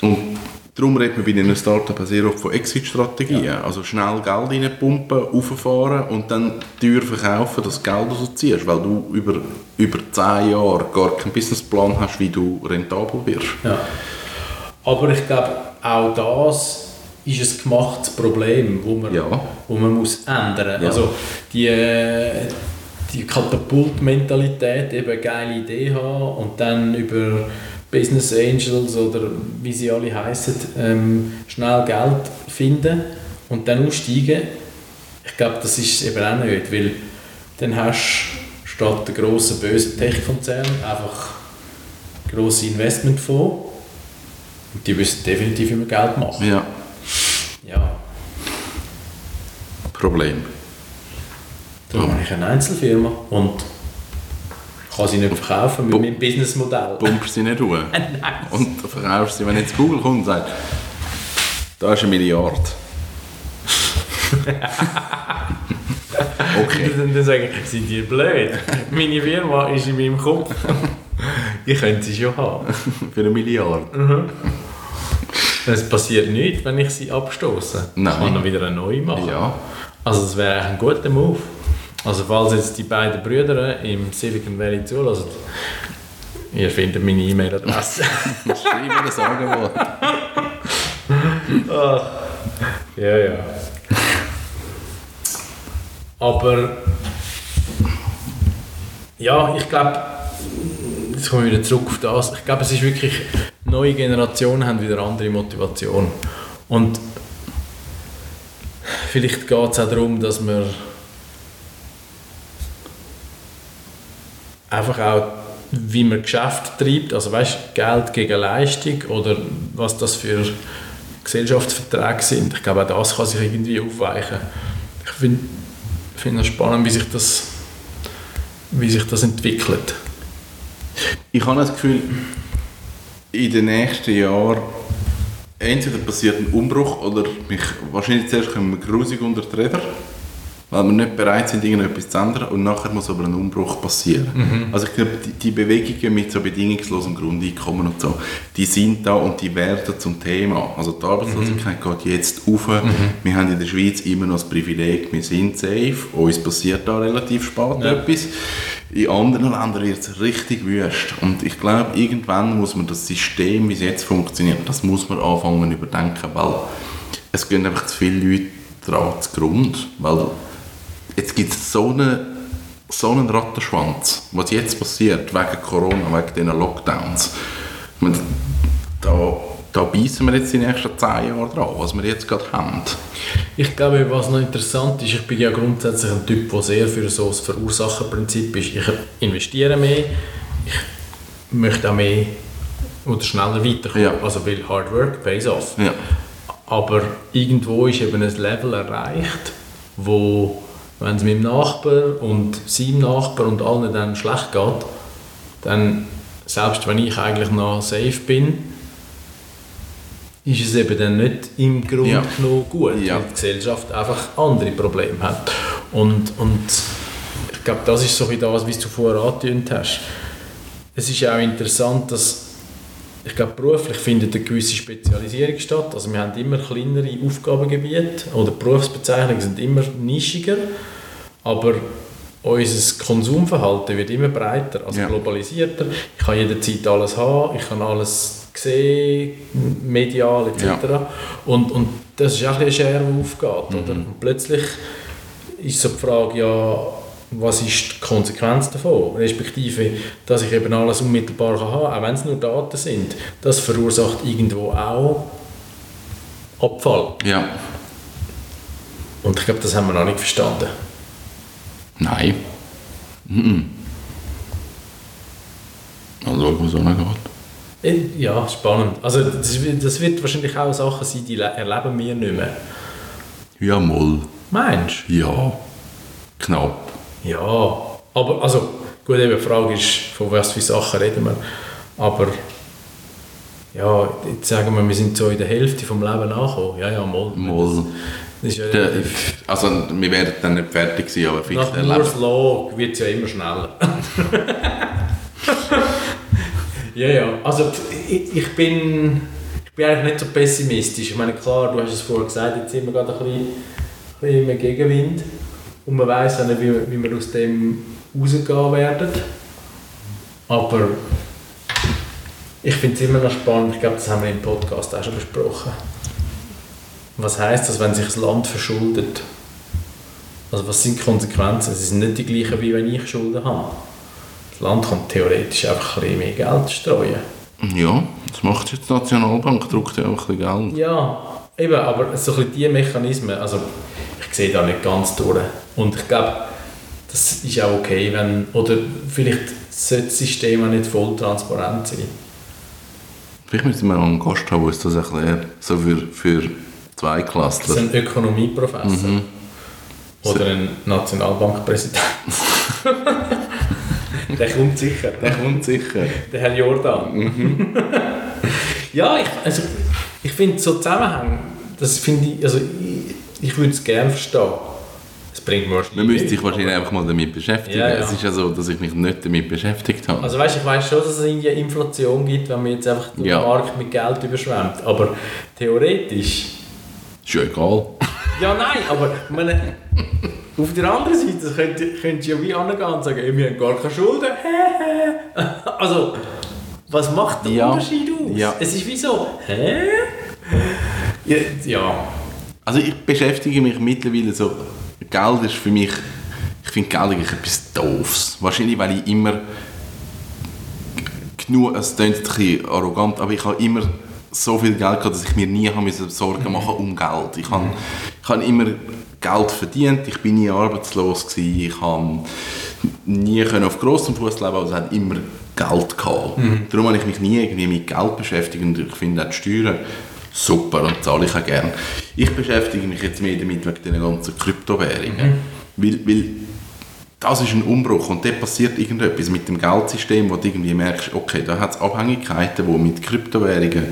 Und darum redet man bei einem Startup sehr oft von Exit-Strategien. Also schnell Geld reinpumpen, rauffahren und dann teuer verkaufen, das Geld rausziehst, weil du über, über 10 Jahre gar keinen Businessplan hast, wie du rentabel wirst. Ja. Aber ich glaube, auch das ist ein gemachtes Problem, wo man, Ja. wo man muss ändern muss. Ja. Also die, die Katapult-Mentalität, eben eine geile Idee haben und dann über Business Angels oder wie sie alle heißen, ähm, schnell Geld finden und dann aussteigen. Ich glaube, das ist eben auch nicht, weil dann hast du statt der grossen bösen Tech-Konzern einfach grosse Investmentfonds und die wissen definitiv, wie man Geld macht. Ja, Ja, Problem. darum habe ich eine Einzelfirma und kann sie nicht verkaufen mit Bu- meinem Businessmodell. Pumpst sie nicht hoch. Und verkaufst sie, wenn jetzt Google kommt und sagt, da ist eine Milliarde. okay. Und dann sagen sie, sind die blöd? Meine Firma ist in meinem Kopf. Ich könnte sie schon haben. Für eine Milliarde. Es passiert nichts, wenn ich sie abstoße. Nein. Ich kann dann wieder eine neue machen. Ja. Also das wäre eigentlich ein guter Move. Also falls jetzt die beiden Brüder im Silicon Valley zulassen, ihr findet meine E-Mail-Adresse. Schreibe das Angebot. ja, ja. Aber ja, ich glaube, jetzt kommen wir wieder zurück auf das. Ich glaube, es ist wirklich, neue Generationen haben wieder andere Motivation. Und vielleicht geht es auch darum, dass man einfach auch, wie man Geschäft treibt, also weißt, Geld gegen Leistung oder was das für Gesellschaftsverträge sind. Ich glaube, auch das kann sich irgendwie aufweichen. Ich finde find es spannend, wie sich, das, wie sich das entwickelt. Ich habe das Gefühl, in den nächsten Jahren entweder passiert ein Umbruch oder mich, wahrscheinlich zuerst kommen wir grusig unter die Räder, weil wir nicht bereit sind, irgendetwas zu ändern und nachher muss aber ein Umbruch passieren. Also ich glaube, die, die Bewegungen mit so bedingungslosem Grundeinkommen und so, die sind da und die werden zum Thema. Also die Arbeitslosigkeit geht jetzt auf. Wir haben in der Schweiz immer noch das Privileg, wir sind safe, uns passiert da relativ spät Ja. etwas. In anderen Ländern wird es richtig wüst. Und ich glaube, irgendwann muss man das System, wie es jetzt funktioniert, das muss man anfangen zu überdenken, weil es gehen einfach zu viele Leute daran zugrunde. Weil jetzt gibt es so einen, so einen Rattenschwanz, was jetzt passiert, wegen Corona, wegen diesen Lockdowns. Meine, da, da beißen wir jetzt die nächsten zehn Jahre dran, was wir jetzt gerade haben. Ich glaube, was noch interessant ist, ich bin ja grundsätzlich ein Typ, der sehr für so das Verursacherprinzip ist. Ich investiere mehr, ich möchte auch mehr oder schneller weiterkommen. Ja. Also weil Hard Work pays off. Ja. Aber irgendwo ist eben ein Level erreicht, wo, wenn es meinem Nachbar und seinem Nachbar und allen dann schlecht geht, dann, selbst wenn ich eigentlich noch safe bin, ist es eben dann nicht im Grunde Ja. genommen gut, Ja. weil die Gesellschaft einfach andere Probleme hat. Und, und ich glaube, das ist so bisschen das, was du vorher angetönt hast. Es ist auch interessant, dass ich glaube, beruflich findet eine gewisse Spezialisierung statt. Also wir haben immer kleinere Aufgabengebiete oder Berufsbezeichnungen sind immer nischiger, aber unser Konsumverhalten wird immer breiter, also Ja. globalisierter. Ich kann jederzeit alles haben, ich kann alles sehen, medial etc. Ja. Und, und das ist auch ein eine Schere, die aufgeht. Oder? Und plötzlich ist so die Frage, ja, was ist die Konsequenz davon? Respektive, dass ich eben alles unmittelbar kann haben auch wenn es nur Daten sind. Das verursacht irgendwo auch Abfall. Ja. Und ich glaube, das haben wir noch nicht verstanden. Nein. Mhm. Also schauen, noch geht. Äh, Ja, spannend. Also das wird, das wird wahrscheinlich auch Sachen sein, die le- erleben wir nicht mehr. Ja, mal. Meinst Ja. Knapp. Ja, aber also gut, eben die Frage ist, von was für Sachen reden wir. Aber ja, jetzt sagen wir, wir sind so in der Hälfte vom Leben angekommen. Ja, ja, mal. Mal. Das ist ja Der, also, wir werden dann nicht fertig sein, aber fix Nach erleben. Moore's Law wird es ja immer schneller. ja, ja. Also ich, ich, bin, ich bin eigentlich nicht so pessimistisch. Ich meine, klar, du hast es vorher gesagt, jetzt sind wir gerade ein bisschen, ein bisschen im Gegenwind. Und man weiß auch nicht, wie, wie wir aus dem rausgehen werden. Aber ich finde es immer noch spannend. Ich glaube, das haben wir im Podcast auch schon besprochen. Was heißt das, wenn sich das Land verschuldet? Also was sind die Konsequenzen? Sie sind nicht die gleichen, wie wenn ich Schulden habe. Das Land kann theoretisch einfach ein bisschen mehr Geld streuen. Ja, das macht jetzt die Nationalbank, druckt ja auch ein bisschen Geld. Ja, eben, aber so ein bisschen diese Mechanismen, also ich sehe da nicht ganz durch. Und ich glaube, das ist auch okay, wenn, oder vielleicht sollte das System auch nicht voll transparent sein. Vielleicht müssen wir mal einen Gast haben, der uns das erklärt. So für, für zwei Das ist ein Ökonomieprofessor. Oder ein Nationalbankpräsident. Der kommt sicher. Der kommt sicher. Der Herr Jordan. ja, ich, also, ich finde so Zusammenhänge, das finde ich, also ich, ich würde es gerne verstehen. Es bringt mir wahrscheinlich Man müsste sich wahrscheinlich einfach mal damit beschäftigen. Ja, ja. Es ist ja so, dass ich mich nicht damit beschäftigt habe. Also weißt, ich weiß schon, dass es irgendwie Inflation gibt, wenn man jetzt einfach den Ja. Markt mit Geld überschwemmt. Aber theoretisch... ist ja egal. Ja, nein, aber meine, auf der anderen Seite könnt, könnt ihr ja wie angehen und sagen, ey, wir haben gar keine Schulden. also, was macht der Ja. Unterschied aus? Ja. Es ist wie so, hä? Ja, ja. Also ich beschäftige mich mittlerweile so, Geld ist für mich, ich finde Geld eigentlich etwas Doofes. Wahrscheinlich, weil ich immer genug, es klingt ein bisschen arrogant, aber ich habe immer so viel Geld gehabt, dass ich mir nie müssen Sorgen machen um Geld. Ich habe, ich habe immer Geld verdient, ich bin nie arbeitslos gewesen, ich habe nie können auf grossem Fuß leben, also habe immer Geld gehabt. Darum habe ich mich nie irgendwie mit Geld beschäftigt und ich finde auch die Steuern super und zahle ich auch gerne. Ich beschäftige mich jetzt mehr damit wegen den ganzen Kryptowährungen, weil, weil das ist ein Umbruch und dort passiert irgendetwas mit dem Geldsystem, wo du irgendwie merkst, okay, da hat es Abhängigkeiten, die mit Kryptowährungen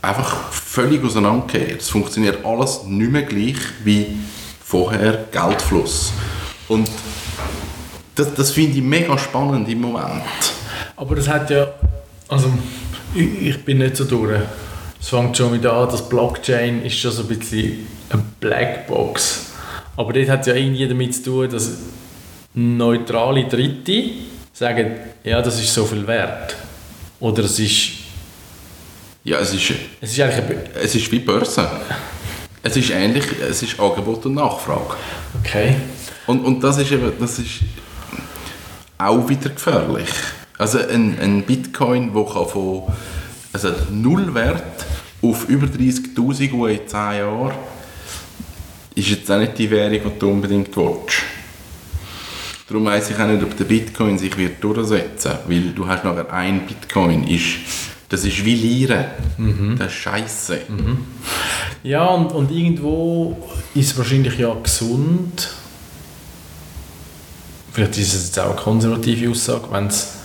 einfach völlig auseinandergehen. Es funktioniert alles nicht mehr gleich wie vorher Geldfluss. Und das, das finde ich mega spannend im Moment. Aber das hat ja, also ich, ich bin nicht so durch. Es fängt schon wieder an, das Blockchain ist schon so ein bisschen eine Blackbox. Aber das hat ja irgendwie damit zu tun, dass neutrale Dritte sagen, ja, das ist so viel wert. Oder es ist, Ja, es ist, es ist eigentlich, eine, es ist wie Börse. Es ist ähnlich, es ist Angebot und Nachfrage. okay. Und, und das ist eben, das ist auch wieder gefährlich. Also ein, ein Bitcoin, der kann von also Nullwert auf über 30'000 Uhr in 10 Jahren, ist jetzt auch nicht die Währung, die du unbedingt willst. Darum weiss ich auch nicht, ob der Bitcoin sich wird durchsetzen wird, weil du hast nachher ein Bitcoin, ist, das ist wie Lire. Das ist Scheiße. Ja, und, und irgendwo ist es wahrscheinlich ja gesund, vielleicht ist es jetzt auch eine konservative Aussage, wenn es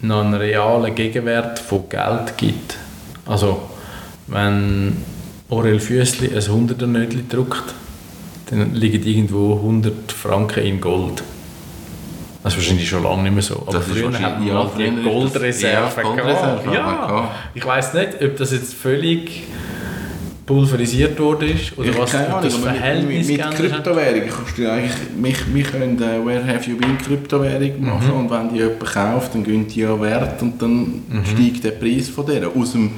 noch einen realen Gegenwert von Geld gibt. Also, wenn Aurel Füssli ein 100er Nötli druckt, dann liegen irgendwo 100 Franken in Gold. Das ist wahrscheinlich schon lange nicht mehr so. Aber früher hatten wir ja, mal früher die Goldreserve ja, Goldreserve gehabt. man Ja, ich weiß nicht, ob das jetzt völlig pulverisiert worden ist oder Ich was keine Ahnung, das Verhältnis mit, mit. Kryptowährungen kannst du eigentlich, wir, wir können äh, Where Have You Been Kryptowährung machen und wenn die jemand kauft, dann gehen die ja Wert und dann steigt der Preis von der aus dem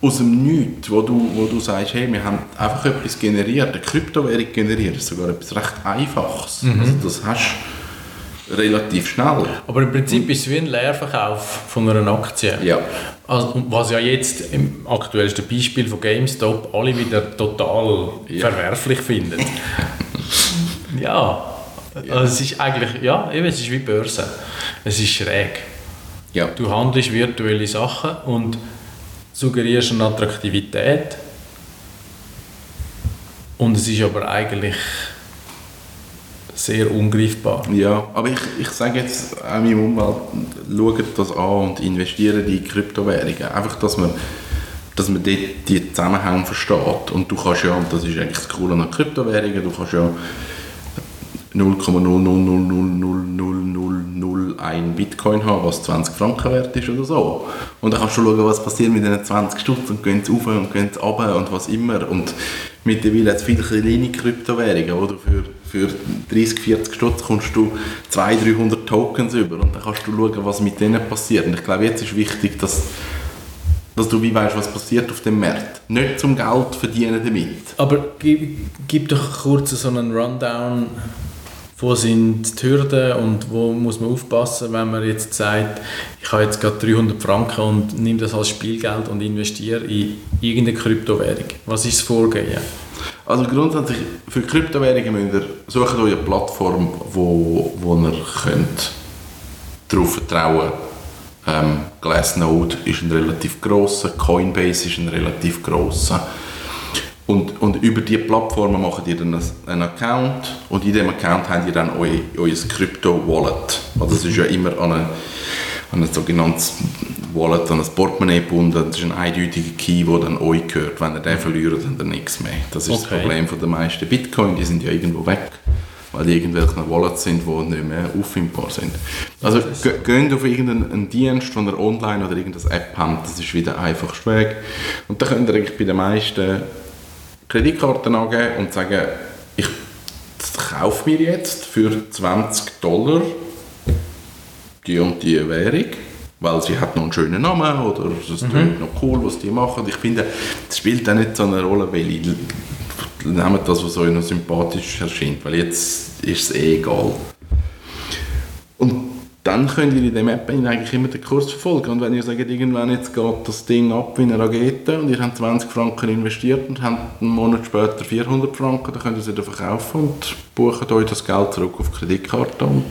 aus dem Nichts, wo du, wo du sagst, hey, wir haben einfach etwas generiert, eine Kryptowährung generiert, ist sogar etwas recht Einfaches. Also das hast du relativ schnell. Aber im Prinzip ist es wie ein Leerverkauf von einer Aktie. Ja. Also, was ja jetzt im aktuellsten Beispiel von GameStop alle wieder total Ja. verwerflich finden. ja. Also es ist eigentlich, ja, eben, es ist wie Börse. Es ist schräg. Ja. Du handelst virtuelle Sachen und suggerierst eine Attraktivität. Und es ist aber eigentlich sehr ungreifbar. Ja, aber ich, ich sage jetzt auch meinem Umwelt, schaut das an und investiert in Kryptowährungen. Einfach, dass man, dass man dort die Zusammenhänge versteht. Und du kannst ja, und das ist eigentlich das Coole an Kryptowährungen, du kannst ja 0,0000001 Bitcoin haben, was 20 Franken wert ist oder so. Und dann kannst du schauen, was passiert mit diesen 20 Stutz und gehen sie rauf und gehen sie runter und was immer. Und mittlerweile hat es viele kleine Kryptowährungen, wo du für, für 30, 40 Stutz kommst du 200, 300 Tokens über und dann kannst du schauen, was mit denen passiert. Und ich glaube, jetzt ist wichtig, dass dass du wie weißt, was passiert auf dem Markt. Nicht zum Geld verdienen damit. Aber gib, gib doch kurz so einen Rundown, wo sind die Hürden und wo muss man aufpassen, wenn man jetzt sagt, ich habe jetzt gerade 300 Franken und nehme das als Spielgeld und investiere in irgendeine Kryptowährung. Was ist das Vorgehen? Also grundsätzlich, für Kryptowährungen müsst ihr, sucht euch eine Plattform, wo, wo ihr könnt darauf vertrauen ähm, Glassnode ist ein relativ grosser, Coinbase ist ein relativ grosser. Und, und über diese Plattformen macht ihr dann einen Account und in diesem Account habt ihr dann euer, euer Crypto-Wallet. Also das ist ja immer an, eine, an ein sogenanntes Wallet, an ein Portemonnaie gebunden. Das ist ein eindeutiger Key, der dann euch gehört. Wenn ihr den verliert, dann habt ihr nichts mehr. Das ist Okay. das Problem von der meisten Bitcoin, die sind ja irgendwo weg weil die irgendwelche Wallets sind, die nicht mehr auffindbar sind. Also ge- geht auf irgendeinen einen Dienst, den ihr online oder irgendeine App habt, das ist wieder der einfachste Weg. Und da könnt ihr eigentlich bei den meisten Kreditkarten angeben und sagen, ich kaufe mir jetzt für 20 Dollar die und die Währung, weil sie hat noch einen schönen Namen oder es ist noch cool, was die machen. Ich finde, das spielt auch nicht so eine Rolle, weil ich nehmt das, was euch noch sympathisch erscheint, weil jetzt ist es eh egal. Und dann könnt ihr in der App eigentlich immer den Kurs verfolgen. Und wenn ihr sagt, irgendwann jetzt geht das Ding ab wie eine Rakete und ihr habt 20 Franken investiert und habt einen Monat später 400 Franken, dann könnt ihr sie wieder verkaufen und buchen euch das Geld zurück auf die Kreditkarte und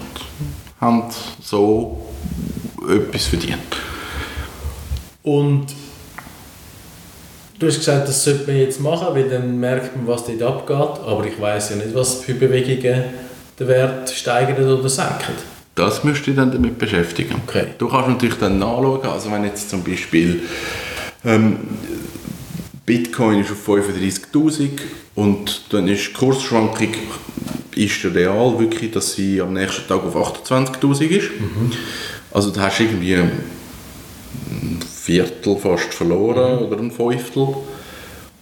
habt so etwas verdient. Und du hast gesagt, das sollte man jetzt machen, weil dann merkt man, was dort abgeht. Aber ich weiß ja nicht, was für Bewegungen den Wert steigern oder senken. Das müsst ihr dann damit beschäftigen. Okay. Du kannst natürlich dann nachschauen, also wenn jetzt zum Beispiel ähm, Bitcoin ist auf 35'000 und dann ist die Kursschwankung ist der real wirklich, dass sie am nächsten Tag auf 28'000 ist. Also da hast du irgendwie ein Viertel fast verloren oder ein Fünftel.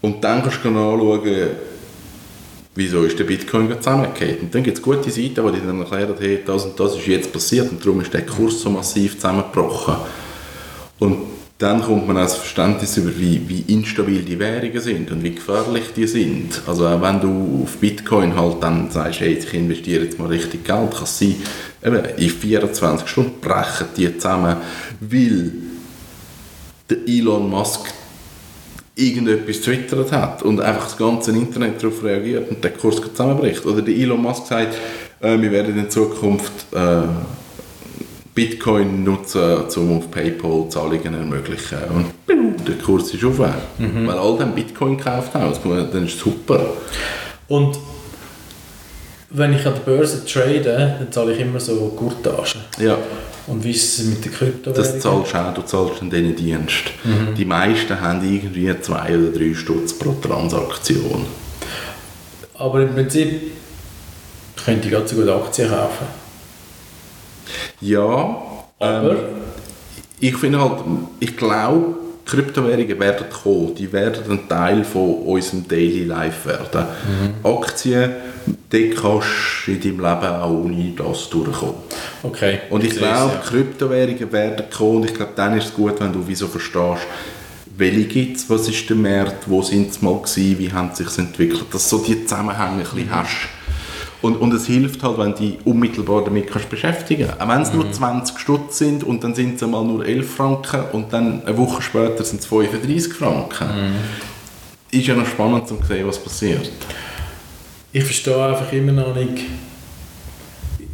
Und dann kannst du nachschauen, wieso ist der Bitcoin zusammengefallen. Und dann gibt es gute Seiten, die dir dann erklären, hey, das und das ist jetzt passiert und darum ist der Kurs so massiv zusammengebrochen. Und dann kommt man als Verständnis über, wie, wie instabil die Währungen sind und wie gefährlich die sind. Also auch wenn du auf Bitcoin halt dann sagst, hey, ich investiere jetzt mal richtig Geld, kann es sein, eben in 24 Stunden brechen die zusammen, weil der Elon Musk irgendetwas twittert hat und einfach das ganze Internet darauf reagiert und der Kurs zusammenbricht. Oder der Elon Musk sagt, äh, wir werden in Zukunft äh, Bitcoin nutzen, um auf PayPal Zahlungen ermöglichen. Und der Kurs ist aufwärts. Weil all dann Bitcoin gekauft haben, dann ist es super. Und wenn ich an der Börse trade, dann zahle ich immer so Gurtagen. Ja, Und wie ist es mit der Kryptowährung? das zahlst du auch, du zahlst dann diesen Dienst. Die meisten haben irgendwie zwei oder drei Stutz pro Transaktion. Aber im Prinzip könnte ich ganz so gut Aktien kaufen. Ja, Aber ich finde halt, ich glaube, Kryptowährungen werden kommen. Die werden ein Teil von unserem Daily Life werden. Aktien, die kannst du in deinem Leben auch ohne das durchkommen. okay. Und ich sehe glaube, ja. Kryptowährungen werden kommen und ich glaube, dann ist es gut, wenn du wieso verstehst, welche gibt es, was ist der Markt, wo sind sie mal gewesen, wie haben sie sich entwickelt, dass du so die Zusammenhänge ein Mhm. bisschen hast. Und, und es hilft halt, wenn du dich unmittelbar damit kannst beschäftigen kannst. Auch wenn es Mhm. nur 20 Stutz sind und dann sind es einmal nur 11 Franken und dann eine Woche später sind es 35 Franken. Mhm. Ist ja noch spannend zu sehen, was passiert. Ich verstehe einfach immer noch nicht.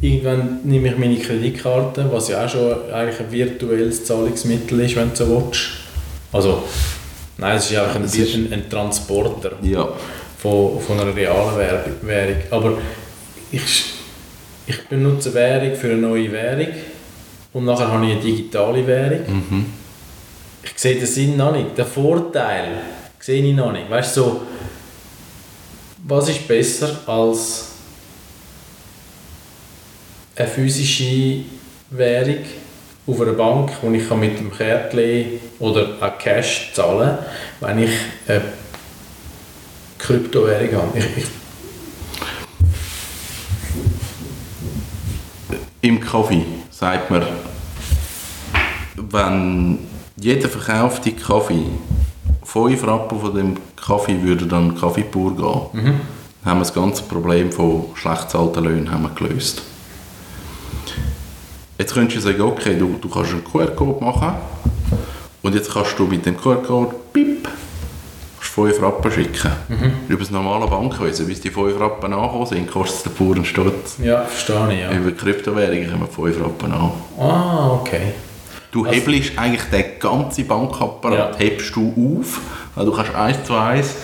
Irgendwann nehme ich meine Kreditkarte, was ja auch schon eigentlich ein virtuelles Zahlungsmittel ist, wenn du so willst. Also, nein, es ist einfach ein, ein, ein Transporter Ja. von, von einer realen Währ- Währung. Aber ich, ich benutze Währung für eine neue Währung und nachher habe ich eine digitale Währung. Mhm. Ich sehe den Sinn noch nicht. Den Vorteil sehe ich noch nicht. Weißt du, so, was ist besser als eine physische Währung auf einer Bank, wo ich mit dem Kärtchen oder auch Cash zahlen kann, wenn ich eine Kryptowährung habe? Ich, ich, Im Kaffee sagt man, wenn jeder verkaufte Kaffee 5 Rappen von dem Kaffee würde dann Kaffee pur gehen, dann haben wir das ganze Problem von schlecht bezahlten Löhnen haben wir gelöst. Jetzt könntest du sagen, okay, du, du kannst einen QR-Code machen und jetzt kannst du mit dem QR-Code pip, 5 Rappen schicken. Über das normale Bankwesen, bis die 5 Rappen angekommen sind, kostet den puren Stutz. ja, verstehe ich. Ja. Über Kryptowährungen kommen 5 Rappen an. Ah, okay. Du Also- hebelst eigentlich den ganzen Bankapparat Ja. hebst du auf, weil du kannst eins zu eins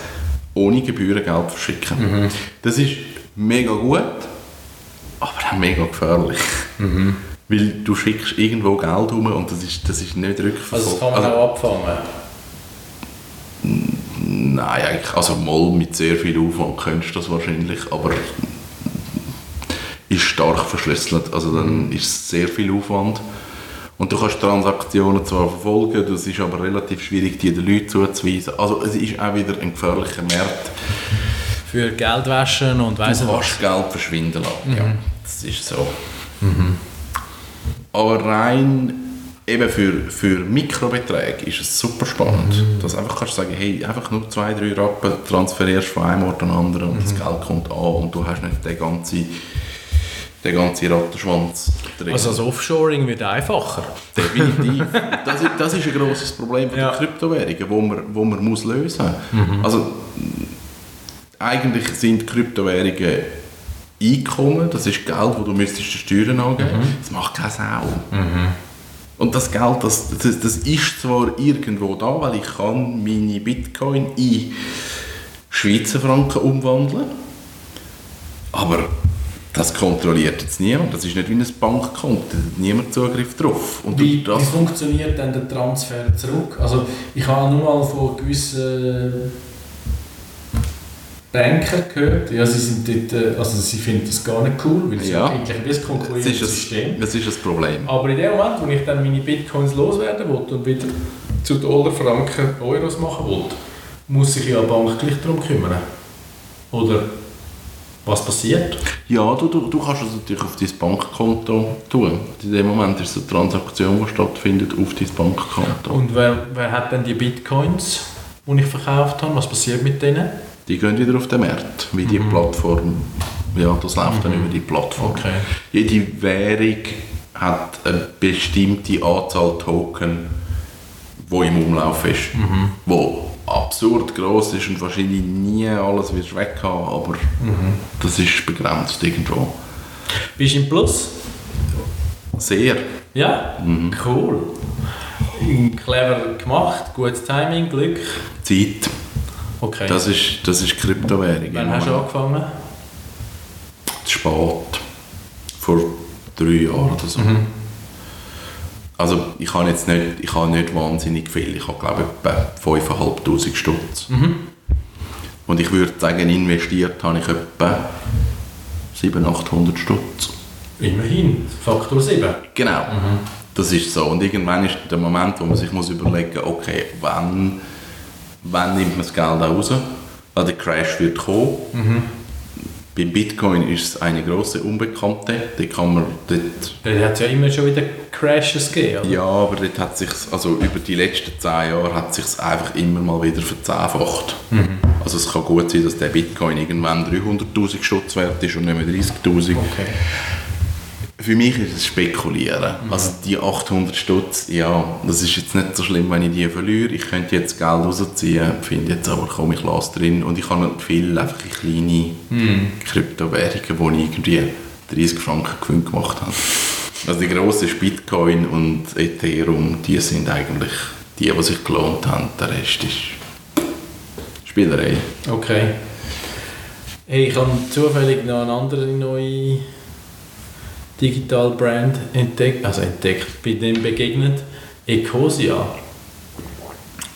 ohne Gebühren Geld verschicken. Mhm. Das ist mega gut, aber auch mega gefährlich. Mhm. Weil du schickst irgendwo Geld rum und das ist, das ist nicht rückverfolgbar. Also das kann man auch abfangen. Nein, eigentlich, also mal mit sehr viel Aufwand könntest du das wahrscheinlich, aber ist stark verschlüsselt, also dann ist es sehr viel Aufwand. Und du kannst Transaktionen zwar verfolgen, das ist aber relativ schwierig, die den Leuten zuzuweisen. Also es ist auch wieder ein gefährlicher Markt. Für Geldwäschen und weiss Du kannst Geld verschwinden lassen, ja, das ist so. Aber rein eben für, für Mikrobeträge ist es super spannend. Dass du einfach kannst sagen, hey, einfach nur zwei, drei Rappen transferierst von einem Ort an anderen und das Geld kommt an und du hast nicht den ganzen, den ganzen Rattenschwanz drin. Also das Offshoring wird einfacher. Definitiv. Das ist, das ist ein grosses Problem von Ja. der Kryptowährungen, wo man, wo man muss lösen muss. Also, eigentlich sind Kryptowährungen Einkommen, das ist Geld, das du müsstest den Steuern angeben Das macht keine Sau. Und das Geld, das, das, das ist zwar irgendwo da, weil ich kann meine Bitcoin in Schweizer Franken umwandeln aber das kontrolliert jetzt niemand. Das ist nicht wie ein Bankkonto. Da hat niemand Zugriff drauf. Und Wie, das, wie funktioniert denn der Transfer zurück? Also ich habe nur mal von gewissen Banker gehört, ja, sie, sind dort, äh, also sie finden das gar nicht cool, weil sie Ja. eigentlich ein bisschen das, konkurrierendes ist System. das ist ein Problem. Aber in dem Moment, wo ich dann meine Bitcoins loswerden wollte und wieder zu Dollar, Franken, Euros machen wollte, muss sich ja die Bank gleich darum kümmern. Oder was passiert? Ja, du, du, du kannst es natürlich auf dein Bankkonto tun. In dem Moment ist es eine Transaktion, die stattfindet auf dein Bankkonto. Und wer, wer hat denn die Bitcoins, die ich verkauft habe? Was passiert mit denen? Die gehen wieder auf den Markt, wie die Plattform. Ja, das läuft dann über die Plattform. Okay. Jede Währung hat eine bestimmte Anzahl Token, die im Umlauf ist. Wo absurd groß ist und wahrscheinlich nie alles wirst weg haben, aber das ist begrenzt irgendwo. Bist du im Plus? Sehr. Ja? Cool. Clever gemacht, gutes Timing, Glück. Zeit, Okay. das ist, das ist Kryptowährung. Wann hast du angefangen? Zu spät. Vor drei Jahren oder so. Also ich habe jetzt nicht, ich habe nicht wahnsinnig viel. Ich habe glaube ich etwa 5'500 Stutz. Und ich würde sagen, investiert habe ich etwa 700, 800 Stutz. Immerhin, Faktor 7. Genau. Das ist so. Und irgendwann ist der Moment, wo man sich muss überlegen muss, okay, wann, wann nimmt man das Geld auch raus? Weil der Crash wird kommen. Beim Bitcoin ist es eine große Unbekannte. Da kann man dort, Da hat es ja immer schon wieder Crashes gegeben, oder? ja, aber dort hat sich also über die letzten zehn Jahre hat sich einfach immer mal wieder verzehnfacht. Also es kann gut sein, dass der Bitcoin irgendwann 300'000 Stutz wert ist und nicht mehr 30'000. Okay. Für mich ist es Spekulieren. Also die 800 Stutz, ja, das ist jetzt nicht so schlimm, wenn ich die verliere. Ich könnte jetzt Geld rausziehen, finde jetzt aber, komm, ich lasse drin. Und ich habe viel einfach in kleine Kryptowährungen, wo ich irgendwie 30 Franken Gewinn gemacht habe. Also die grossen Bitcoin und Ethereum, die sind eigentlich die, die sich gelohnt haben. Der Rest ist Spielerei. Okay. Hey, ich habe zufällig noch eine andere neue Digital Brand entdeckt, also entdeckt, bei dem begegnet. Ecosia.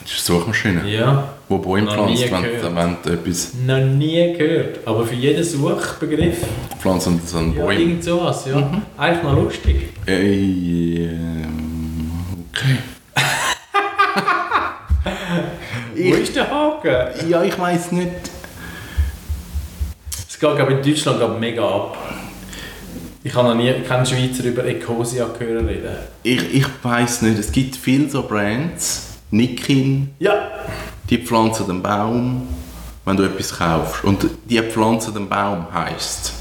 Das ist eine Suchmaschine, Ja, wo Bäume pflanzt, wenn, wenn du etwas noch nie gehört. Aber für jeden Suchbegriff, pflanzt und so einen ja, irgend sowas, ja. Eigentlich noch lustig. Äh, ähm, okay. Wo ist der Haken? Ja, ich weiß nicht. Es geht ich, in Deutschland mega ab. Ich habe noch nie keinen Schweizer über Ecosia gehört reden. Ich, ich weiß nicht. Es gibt viele so Brands. Nikin, Ja, die pflanzen den Baum, wenn du etwas kaufst. Und die pflanzen den Baum heisst.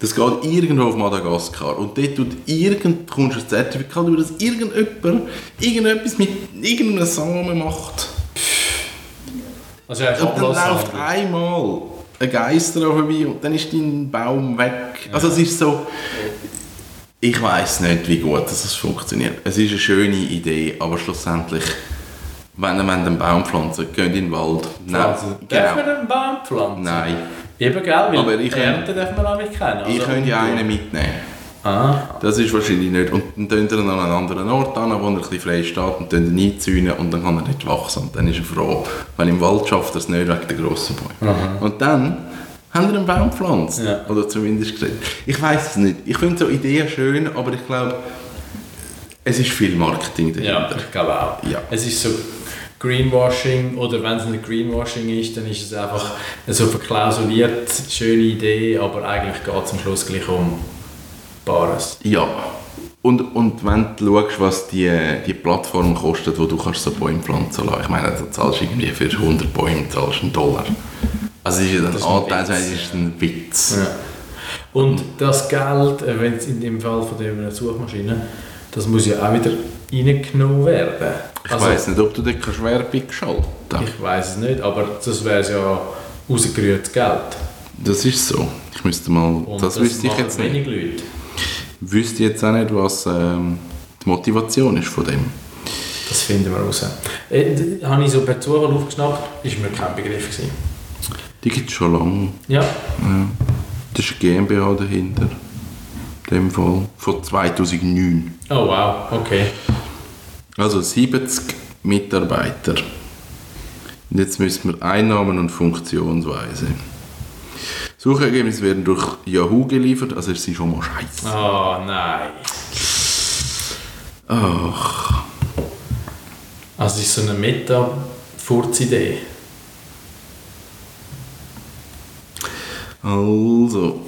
Das geht irgendwo auf Madagaskar. Und dort tut irgend, kommst du ein Zertifikat über, dass irgendjemand irgendetwas mit irgendeinem Samen macht. also Und dann läuft einmal ein Geister vorbei und dann ist dein Baum weg. Also es ist so... Ich weiß nicht, wie gut das funktioniert. Es ist eine schöne Idee, aber schlussendlich, wenn ihr einen Baum pflanzen geht in den Wald. Pflanzen. Darf man genau. einen Baum pflanzen? Nein. Eben, gell? Weil Aber ich Ernte darf man auch nicht kennen. Ich also könnte ja einen mitnehmen. Ah, Das ist wahrscheinlich nicht. Und dann tun ihr ihn an einen anderen Ort an, wo er ein bisschen frei steht und ihn einzäunen und dann kann er nicht wachsen. Und dann ist er froh. Weil im Wald schafft er es nicht wegen der grossen Bäume. Und dann haben wir einen Baum gepflanzt. Ja. Oder zumindest geredet. Ich weiß es nicht. Ich finde so Ideen schön, aber ich glaube, es ist viel Marketing dahinter. ja, ich glaube auch. Ja. Es ist so Greenwashing oder wenn es nicht Greenwashing ist, dann ist es einfach so verklausuliert, schöne Idee, aber eigentlich geht es am Schluss gleich um Bares. Ja. Und, und wenn du schaust, was die, die Plattform kostet, wo du kannst so Bäume pflanzen lassen, ich meine, du zahlst irgendwie für 100 Bäume zahlst einen Dollar. Also ist Das ein ist ein Anteil, Witz. es ist ein Witz. Ja. Und das Geld, äh, wenn es in dem Fall von dieser Suchmaschine, das muss ja auch wieder reingenommen werden. Ich weiss nicht, ob du dort kannst Werbung schalten kannst. Ich weiß es nicht, aber das wäre ja rausgerührtes Geld. Das ist so. Ich müsste mal, Und das, wüsste ich jetzt nicht. Leute. Wüsste jetzt auch nicht, was ähm, die Motivation ist von dem. Das finden wir raus. Äh, habe ich so per Zufall aufgeschnappt, ist mir kein Begriff gewesen. Die gibt es schon lange. Ja, Ja. Das ist GmbH dahinter. In dem Fall. Von 2009. oh wow, okay. Also 70 Mitarbeiter. Und jetzt müssen wir Einnahmen und Funktionsweise. Suchergebnisse werden durch Yahoo geliefert, also es sind schon mal scheiße. Oh nein. Ach, Also es ist so eine Meta-Furz-Idee. also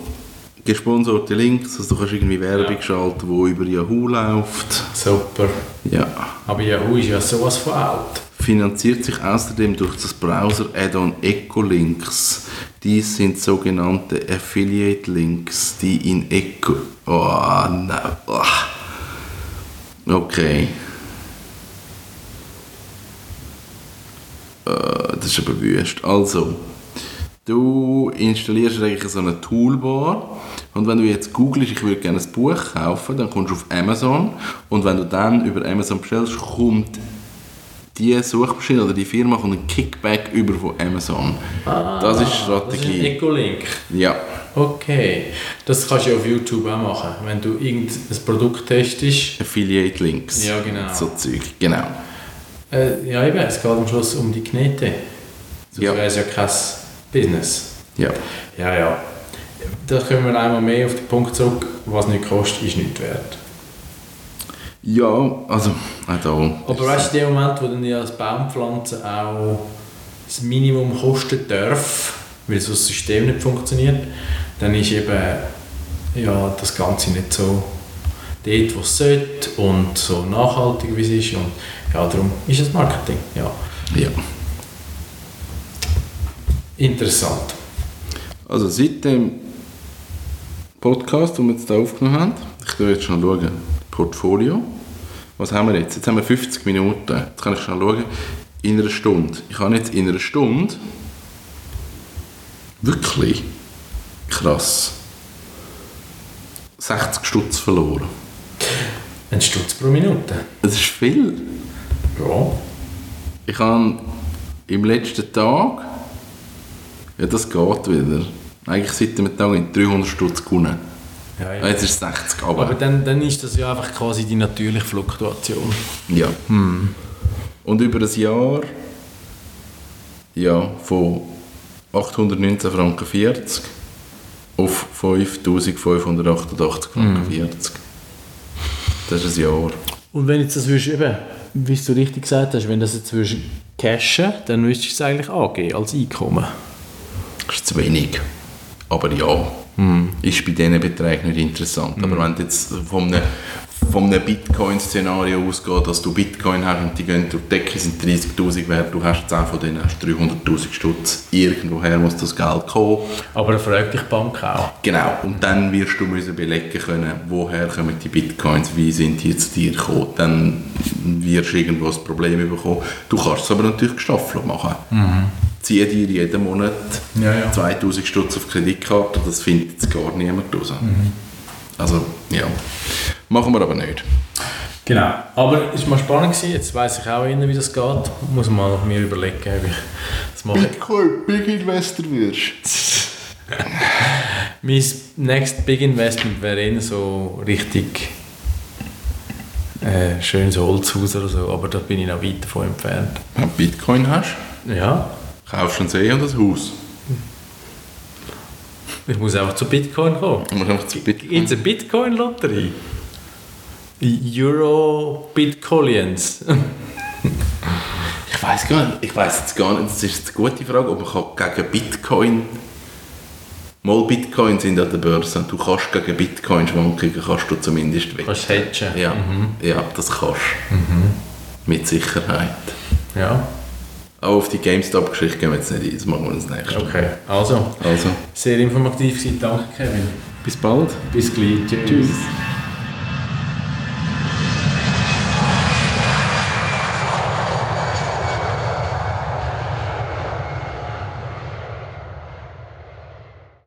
gesponserte Links, also du kannst irgendwie Werbung Ja. schalten, die über Yahoo läuft. Super. Ja. Aber Yahoo ist ja sowas von alt. Finanziert sich außerdem durch das Browser-Add-on Ecolinks. Dies sind sogenannte Affiliate-Links, die in Eco... Oh, nein. Ah. Okay. Äh, das ist aber wüst. Also, du installierst eigentlich so eine Toolbar und wenn du jetzt googelst, ich würde gerne ein Buch kaufen, dann kommst du auf Amazon und wenn du dann über Amazon bestellst, kommt die Suchmaschine oder die Firma kommt ein Kickback über von Amazon. das ist Das ist ein Strategie. Ecolink. ja. Okay. Das kannst du auf YouTube auch machen. Wenn du irgendein Produkt testest. Affiliate Links. Ja, genau. So Zeug. Genau. Äh, ja, eben, es geht am Schluss um die Knete. Sonst Ja. wäre es ja kein Business. Ja. Ja, ja. da kommen wir einmal mehr auf den Punkt zurück, was nicht kostet, ist nicht wert. Ja, also, auch da. Aber weißt du, in dem Moment, wo dann ja das Baumpflanzen auch das Minimum kosten darf, weil so das System nicht funktioniert, dann ist eben ja, das Ganze nicht so dort, wo es sollte und so nachhaltig, wie es ist. Und ja, darum ist es Marketing. Ja. Ja. Interessant. Also seit dem Podcast, den wir jetzt hier aufgenommen haben, ich schaue jetzt schon schauen, Portfolio. Was haben wir jetzt? Jetzt haben wir 50 Minuten. Jetzt kann ich schon schauen. In einer Stunde. Ich habe jetzt in einer Stunde wirklich krass 60 Stutz verloren. Ein Stutz pro Minute. Das ist viel. Ja. Ich habe im letzten Tag, ja das geht wieder, eigentlich seit dem Tag in 300 Stutz gewonnen. Ja, ja. Ah, Jetzt ist es 60, aber, Aber dann, dann ist das ja einfach quasi die natürliche Fluktuation. ja. Und über ein Jahr, ja, von 819 Franken 40 auf 5588 Franken 40. Das ist ein Jahr. Und wenn jetzt das würdest, eben, wie du richtig gesagt hast, wenn das jetzt würdest cashen, dann müsstest du es eigentlich angeben als Einkommen. Das ist zu wenig. Aber ja, ist bei diesen Beträgen nicht interessant. Aber wenn du jetzt von einem, von einem Bitcoin-Szenario ausgeht, dass du Bitcoin hast und die gehen durch die Decke, sind 30'000 wert, du hast 10 von denen, hast 300'000 Stutz. Irgendwoher muss das Geld kommen. Aber fragt dich die Bank auch. Genau, und dann wirst du müssen belegen können, woher kommen die Bitcoins, wie sind die zu dir gekommen. Dann wirst du irgendwo ein Problem bekommen. Du kannst es aber natürlich gestaffelt machen. Ziehe dir jeden Monat Ja, ja. 2000 Stutz auf Kreditkarte, das findet jetzt gar niemand raus. Also, ja. Machen wir aber nicht. Genau. Aber es war mal spannend. Gewesen. Jetzt weiss ich auch eher, wie das geht. Muss mal mir überlegen, ob ich das mache. Bitcoin Big Investor wirst. Mein next Big Investment wäre eher so richtig äh, schönes Holzhaus oder so, aber da bin ich noch weit davon entfernt. Wenn du Bitcoin hast, Ja, kaufst du ein See und ein Haus. ich muss einfach zu Bitcoin kommen. Musst einfach zu Bitcoin. It's a Bitcoin-Lotterie. Euro Bitcoins. Ich weiß gar nicht, ich weiß jetzt gar nicht, das ist eine gute Frage, ob man gegen Bitcoin mal Bitcoin sind an der Börse, du kannst gegen Bitcoin Schwankungen kannst du zumindest wetten. Kannst du hedgen. Ja, ja, das kannst du. Mit Sicherheit. Ja, Auch auf die GameStop-Geschichte gehen wir jetzt nicht ein, das machen wir das nächste Mal. okay. Also, Also, sehr informativ gewesen. Danke, Kevin. bis bald. Bis gleich. Tschüss.